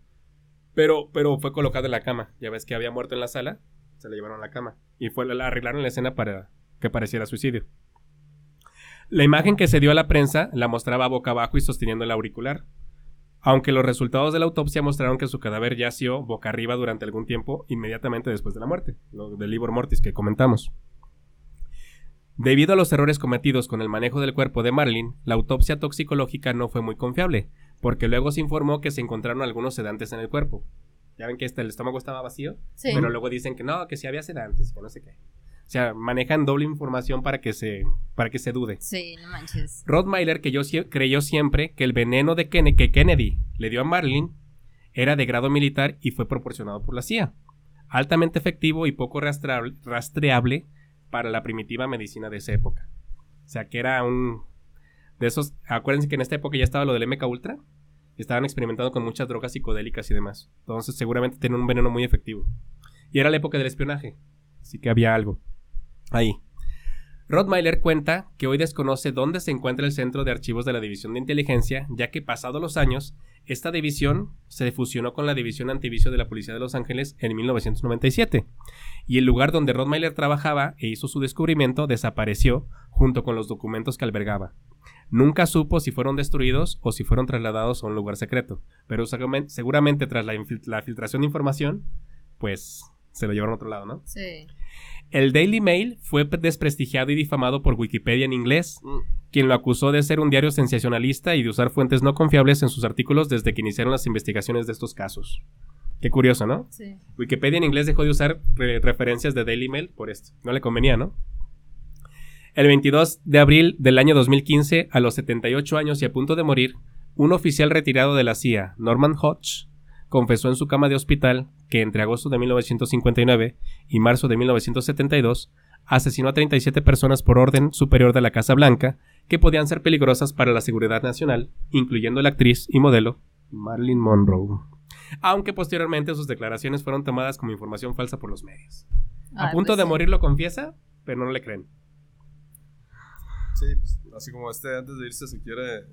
Speaker 1: Pero, pero fue colocado en la cama. Ya ves que había muerto en la sala, se la llevaron a la cama. Y fue, la arreglaron la escena para que pareciera suicidio. La imagen que se dio a la prensa la mostraba boca abajo y sosteniendo el auricular. Aunque los resultados de la autopsia mostraron que su cadáver yació boca arriba durante algún tiempo, inmediatamente después de la muerte, lo del livor mortis que comentamos. Debido a los errores cometidos con el manejo del cuerpo de Marilyn, la autopsia toxicológica no fue muy confiable, porque luego se informó que se encontraron algunos sedantes en el cuerpo. Ya ven que este, el estómago estaba vacío,
Speaker 3: Sí.
Speaker 1: pero luego dicen que no, que sí había sedantes, que no sé qué. O sea, manejan doble información para que se, para que se dude.
Speaker 3: Sí, no manches.
Speaker 1: Rottweiler que yo creyó siempre que el veneno de Kenne- que Kennedy le dio a Marilyn era de grado militar y fue proporcionado por la CIA. Altamente efectivo y poco rastreable, rastreable para la primitiva medicina de esa época. O sea, que era un... De esos... Acuérdense que en esta época ya estaba lo del MK Ultra. Estaban experimentando con muchas drogas psicodélicas y demás. Entonces seguramente tenían un veneno muy efectivo. Y era la época del espionaje. Así que había algo. Ahí. Rottmeiler cuenta que hoy desconoce dónde se encuentra el centro de archivos de la División de Inteligencia, ya que pasados los años, esta división se fusionó con la División Antivicio de la Policía de Los Ángeles en 1997, y el lugar donde Rottmeiler trabajaba e hizo su descubrimiento desapareció junto con los documentos que albergaba. Nunca supo si fueron destruidos o si fueron trasladados a un lugar secreto, pero seguramente tras la, la filtración de información, pues se lo llevaron a otro lado, ¿no?
Speaker 3: Sí.
Speaker 1: El Daily Mail fue desprestigiado y difamado por Wikipedia en inglés,
Speaker 2: Mm.
Speaker 1: quien lo acusó de ser un diario sensacionalista y de usar fuentes no confiables en sus artículos desde que iniciaron las investigaciones de estos casos. Qué curioso, ¿no?
Speaker 3: Sí.
Speaker 1: Wikipedia en inglés dejó de usar re- referencias de Daily Mail por esto. No le convenía, ¿no? El 22 de abril del año 2015, a los 78 años y a punto de morir, un oficial retirado de la CIA, Norman Hodge, confesó en su cama de hospital que entre agosto de 1959 y marzo de 1972 asesinó a 37 personas por orden superior de la Casa Blanca que podían ser peligrosas para la seguridad nacional, incluyendo la actriz y modelo Marilyn Monroe. Aunque posteriormente sus declaraciones fueron tomadas como información falsa por los medios. A
Speaker 3: Ay,
Speaker 1: punto
Speaker 3: pues
Speaker 1: de
Speaker 3: sí.
Speaker 1: morir lo confiesa, pero no le creen.
Speaker 2: Sí, pues, así como este antes de irse se quiere...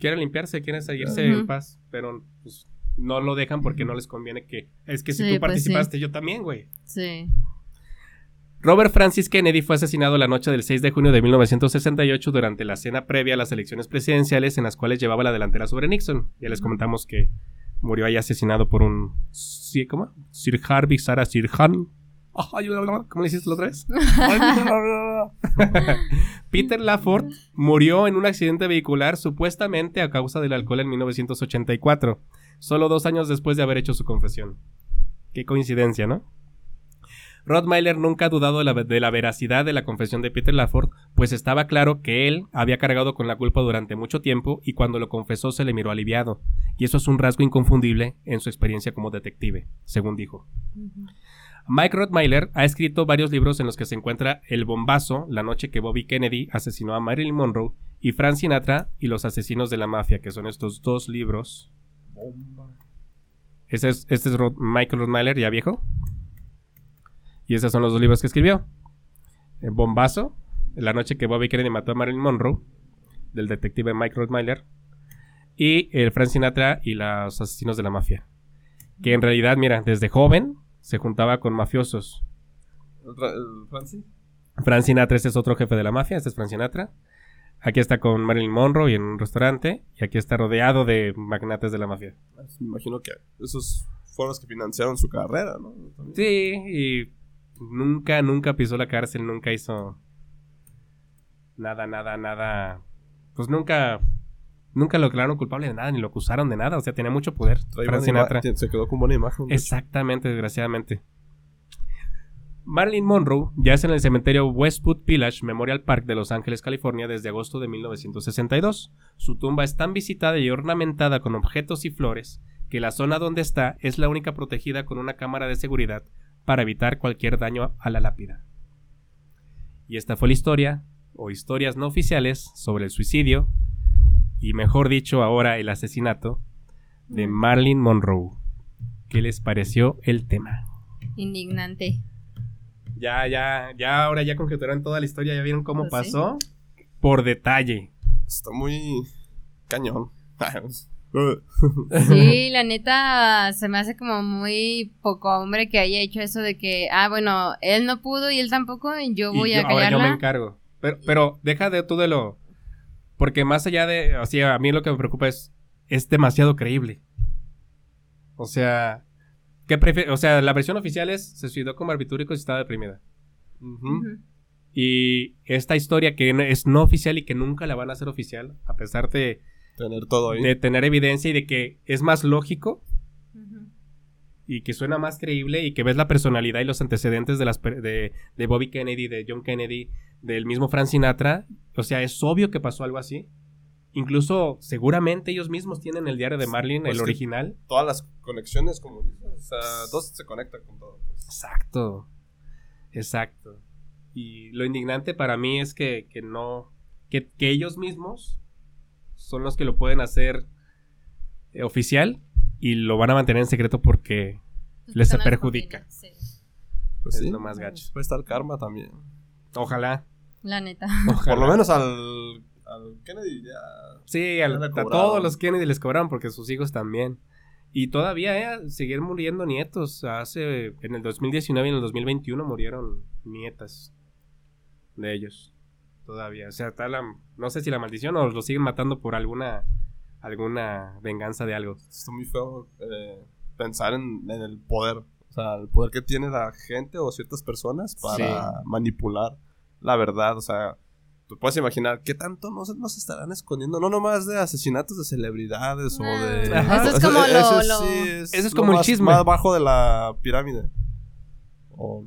Speaker 1: Quiere limpiarse, quiere seguirse en paz, pero pues, no lo dejan porque no les conviene que... Es que si
Speaker 3: Sí,
Speaker 1: tú
Speaker 3: pues,
Speaker 1: participaste, yo también, güey.
Speaker 3: Sí.
Speaker 1: Robert Francis Kennedy fue asesinado la noche del 6 de junio de 1968 durante la cena previa a las elecciones presidenciales en las cuales llevaba la delantera sobre Nixon. Ya les comentamos que murió ahí asesinado por un... ¿sí, ¿Cómo? Sir Harvey Sarah Sirhan. ¿Cómo le hiciste la otra vez? Peter Laford murió en un accidente vehicular supuestamente a causa del alcohol en 1984, solo dos años después de haber hecho su confesión. Qué coincidencia, ¿no? Rottweiler nunca ha dudado de la, veracidad de la confesión de Peter Laford, pues estaba claro que él había cargado con la culpa durante mucho tiempo y cuando lo confesó se le miró aliviado, y eso es un rasgo inconfundible en su experiencia como detective, según dijo. Mike Rottweiler ha escrito varios libros en los que se encuentra El Bombazo, la noche que Bobby Kennedy asesinó a Marilyn Monroe, y Frank Sinatra y los asesinos de la mafia, que son estos dos libros. Este es, este es Rod- Michael Rottweiler, ya viejo. Y esos son los dos libros que escribió. El Bombazo, La noche que Bobby Kennedy mató a Marilyn Monroe, del detective Mike Rottweiler. Y el Frank Sinatra y los asesinos de la mafia. Que en realidad, mira, desde joven se juntaba con mafiosos.
Speaker 2: ¿El, Fra- el Francis?
Speaker 1: Frank Sinatra, este es otro jefe de la mafia, este es Frank Sinatra. Aquí está con Marilyn Monroe y en un restaurante. Y aquí está rodeado de magnates de la mafia.
Speaker 2: Me imagino que esos fueron los que financiaron su carrera, ¿no? También.
Speaker 1: Sí, y nunca, nunca pisó la cárcel, nunca hizo nada, nada, nada. Pues nunca, nunca lo declararon culpable de nada, ni lo acusaron de nada. O sea, tenía mucho poder.
Speaker 2: Se quedó con buena imagen.
Speaker 1: Exactamente, desgraciadamente. Marilyn Monroe yace en el cementerio Westwood Village Memorial Park de Los Ángeles, California, desde agosto de 1962. Su tumba es tan visitada y ornamentada con objetos y flores que la zona donde está es la única protegida con una cámara de seguridad para evitar cualquier daño a la lápida. Y esta fue la historia, o historias no oficiales, sobre el suicidio, y mejor dicho ahora el asesinato, de
Speaker 3: Mm.
Speaker 1: Marilyn Monroe. ¿Qué les pareció el tema?
Speaker 3: Indignante.
Speaker 1: Ya, ya, ya, ahora ya conjeturaron toda la historia, ya vieron cómo
Speaker 3: Pues sí.
Speaker 1: pasó. Por detalle.
Speaker 2: Está muy cañón.
Speaker 3: Sí, la neta se me hace como muy poco hombre que haya hecho eso de que, ah, bueno, él no pudo y él tampoco, y yo voy
Speaker 1: y
Speaker 3: a
Speaker 1: yo- ahora yo me
Speaker 3: callarla.
Speaker 1: encargo. Pero, pero deja de tú de lo. Porque más allá de. O sea, a mí lo que me preocupa es. Es demasiado creíble. O sea. ¿Qué prefiere? O sea, la versión oficial es. Se suicidó con barbitúricos y estaba deprimida. Y esta historia que es no oficial y que nunca la van a hacer oficial, a pesar de,
Speaker 2: Tener todo ahí.
Speaker 1: de tener evidencia y de que es más lógico y que suena más creíble y que ves la personalidad y los antecedentes de, las, de, de Bobby Kennedy, de John Kennedy, del mismo Frank Sinatra. O sea, es obvio que pasó algo así. Incluso, seguramente ellos mismos tienen el diario de Marlin,
Speaker 2: Pues
Speaker 1: el original.
Speaker 2: Todas las conexiones, como dices. O sea, todo se conecta con todo. pues.
Speaker 1: Exacto. Exacto. Y lo indignante para mí es que, que no. Que, que ellos mismos son los que lo pueden hacer eh, oficial y lo van a mantener en secreto porque
Speaker 3: Tus
Speaker 1: Les perjudica.
Speaker 3: sí.
Speaker 2: Pues
Speaker 1: Es
Speaker 2: sí.
Speaker 1: lo más gacho.
Speaker 2: Puede estar karma también.
Speaker 1: ojalá.
Speaker 3: La neta.
Speaker 2: Por lo menos al, al Kennedy ya.
Speaker 1: Sí, al- a todos los Kennedy les cobraron porque sus hijos también. Y todavía, eh, siguen muriendo nietos. Hace, en el 2019 y en el 2021 murieron nietas de ellos. Todavía. O sea, está la, no sé si la maldición o los siguen matando por alguna, alguna venganza de algo.
Speaker 2: Está muy feo eh, pensar en, en el poder. O sea, el poder que tiene la gente o ciertas personas para manipular la verdad. O sea, tú puedes imaginar qué tanto no se, no se estarán escondiendo. No nomás de asesinatos de celebridades o de.
Speaker 1: Ajá.
Speaker 3: Eso es como lo-
Speaker 2: ese
Speaker 3: lo-
Speaker 2: sí es
Speaker 1: Eso es
Speaker 2: lo
Speaker 1: como el
Speaker 2: más-
Speaker 1: chisme.
Speaker 2: Más bajo de la pirámide. O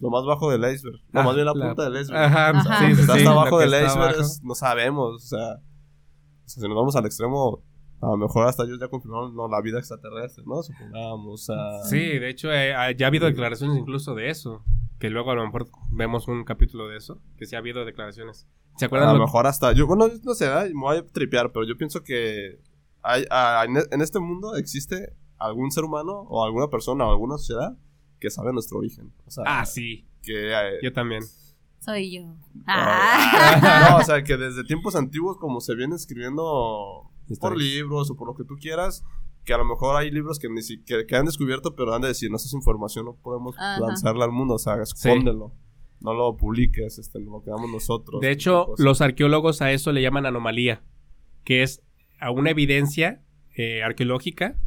Speaker 2: lo más bajo del iceberg. No,
Speaker 1: Ah,
Speaker 2: más bien la
Speaker 1: la-
Speaker 2: punta del iceberg.
Speaker 1: Ajá,
Speaker 3: Ajá.
Speaker 1: sí,
Speaker 2: Lo
Speaker 1: sí, sí,
Speaker 2: hasta abajo del iceberg es- no sabemos. O sea, si nos vamos al extremo, a lo mejor hasta ellos ya confirmaron no, la vida extraterrestre, ¿no? Supongamos. O sea,
Speaker 1: Sí, de hecho, eh, ya ha habido declaraciones incluso de eso. Que luego a lo mejor vemos un capítulo de eso. Que sí ha habido declaraciones. ¿Se
Speaker 2: a
Speaker 1: acuerdan?
Speaker 2: lo
Speaker 1: lo-
Speaker 2: mejor hasta. Yo, bueno, no sé, ¿eh? me voy a tripear, pero yo pienso que hay, ah, en, este mundo existe algún ser humano o alguna persona o alguna sociedad que sabe nuestro origen. O sea,
Speaker 1: Ah, sí.
Speaker 2: que. eh,
Speaker 1: Yo también.
Speaker 3: Soy yo.
Speaker 2: Ah,
Speaker 3: Ah.
Speaker 2: no, o sea, que desde tiempos antiguos, como se viene escribiendo por libros o por lo que tú quieras, que a lo mejor hay libros que ni siquiera que han descubierto, pero han de decir, no, esa información no podemos
Speaker 3: Ajá.
Speaker 2: lanzarla al mundo, o sea, escóndelo. No lo publiques, este, lo quedamos nosotros.
Speaker 1: De hecho, los arqueólogos a eso le llaman anomalía, que es a una evidencia eh, arqueológica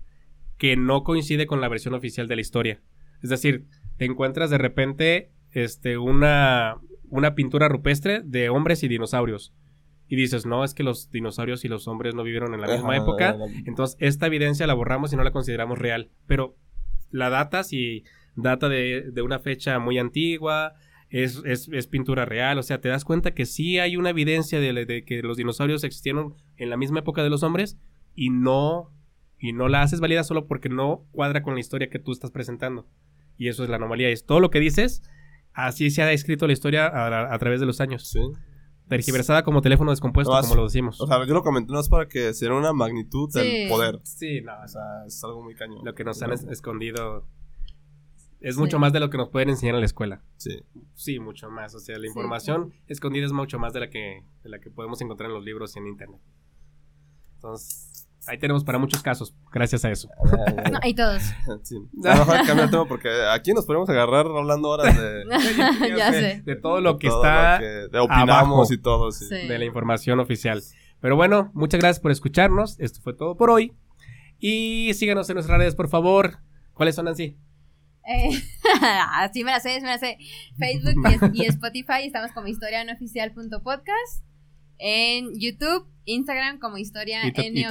Speaker 1: que no coincide con la versión oficial de la historia. Es decir, te encuentras de repente este, una, una pintura rupestre de hombres y dinosaurios. Y dices, no, es que los dinosaurios y los hombres no vivieron en la misma
Speaker 2: Ajá,
Speaker 1: época.
Speaker 2: la-
Speaker 1: Entonces, esta evidencia la borramos y no la consideramos real. Pero la data sí data de, de una fecha muy antigua, es, es- es pintura real. O sea, te das cuenta que sí hay una evidencia de, de que los dinosaurios existieron en la misma época de los hombres y no, y no la haces válida solo porque no cuadra con la historia que tú estás presentando. Y eso es la anomalía. Es todo lo que dices, así se ha escrito la historia a, a través de los años.
Speaker 2: Sí.
Speaker 1: Tergiversada como teléfono descompuesto,
Speaker 2: No,
Speaker 1: como lo decimos.
Speaker 2: O sea, yo lo comenté no es para que se diera una magnitud
Speaker 3: Sí.
Speaker 2: del poder.
Speaker 1: sí, no,
Speaker 2: O sea, es algo muy cañón.
Speaker 1: lo que nos han es- escondido es
Speaker 3: Sí.
Speaker 1: mucho más de lo que nos pueden enseñar en la escuela.
Speaker 2: Sí.
Speaker 1: Sí, mucho más. O sea, la
Speaker 3: Sí,
Speaker 1: información escondida es mucho más de la que de la que podemos encontrar en los libros y en internet. Entonces, ahí tenemos para muchos casos, gracias a eso.
Speaker 3: No, y todos.
Speaker 2: Sí. A lo mejor cambia el tema porque aquí nos podemos agarrar hablando horas de,
Speaker 3: ya sé.
Speaker 1: De todo lo que
Speaker 2: todo
Speaker 1: está
Speaker 2: lo que- de opinamos
Speaker 1: abajo.
Speaker 2: y todo, sí.
Speaker 3: Sí.
Speaker 1: de la información oficial. Pero bueno, muchas gracias por escucharnos. Esto fue todo por hoy. Y síganos en nuestras redes, por favor. ¿Cuáles son así?
Speaker 3: Eh, sí me la sé, sí me la sé. Facebook y, y Spotify estamos como historianoficial.podcast. En YouTube, Instagram como historia
Speaker 1: Y to- y.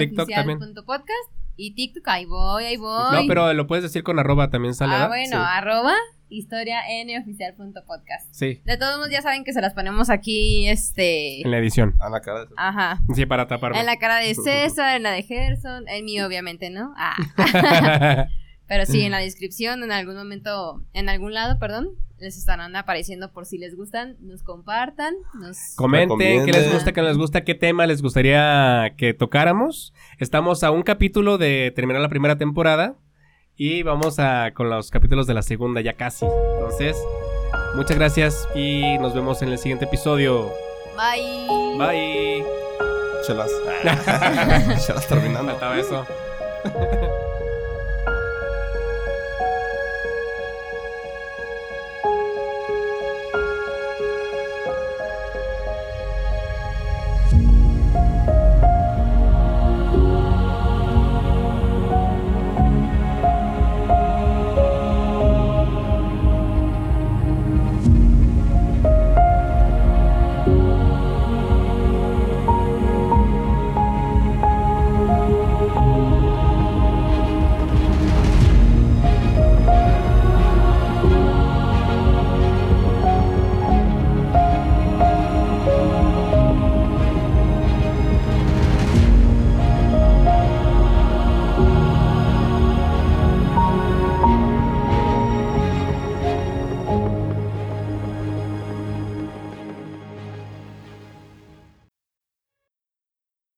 Speaker 3: Y TikTok, ahí voy, ahí voy.
Speaker 1: No, pero lo puedes decir con arroba también sale.
Speaker 3: Ah,
Speaker 1: ¿verdad?
Speaker 3: bueno,
Speaker 1: Sí.
Speaker 3: arroba historianoficial.podcast.
Speaker 1: Sí,
Speaker 3: De todos modos, ya saben que se las ponemos aquí, este.
Speaker 1: en la edición.
Speaker 2: A la cara de
Speaker 3: Ajá.
Speaker 1: Sí, para taparme.
Speaker 3: En la cara de César, en la de Gerson, en mí, obviamente, ¿no? Ah. Pero sí, en la descripción, en algún momento, en algún lado, perdón, les estarán apareciendo por si les gustan, nos compartan, nos...
Speaker 1: Comenten qué les gusta, qué no les gusta, qué tema les gustaría que tocáramos. Estamos a un capítulo de terminar la primera temporada y vamos a con los capítulos de la segunda ya casi. Entonces, muchas gracias y nos vemos en el siguiente episodio.
Speaker 3: Bye.
Speaker 1: Bye.
Speaker 2: chelas. chelas terminando.
Speaker 1: Faltaba eso.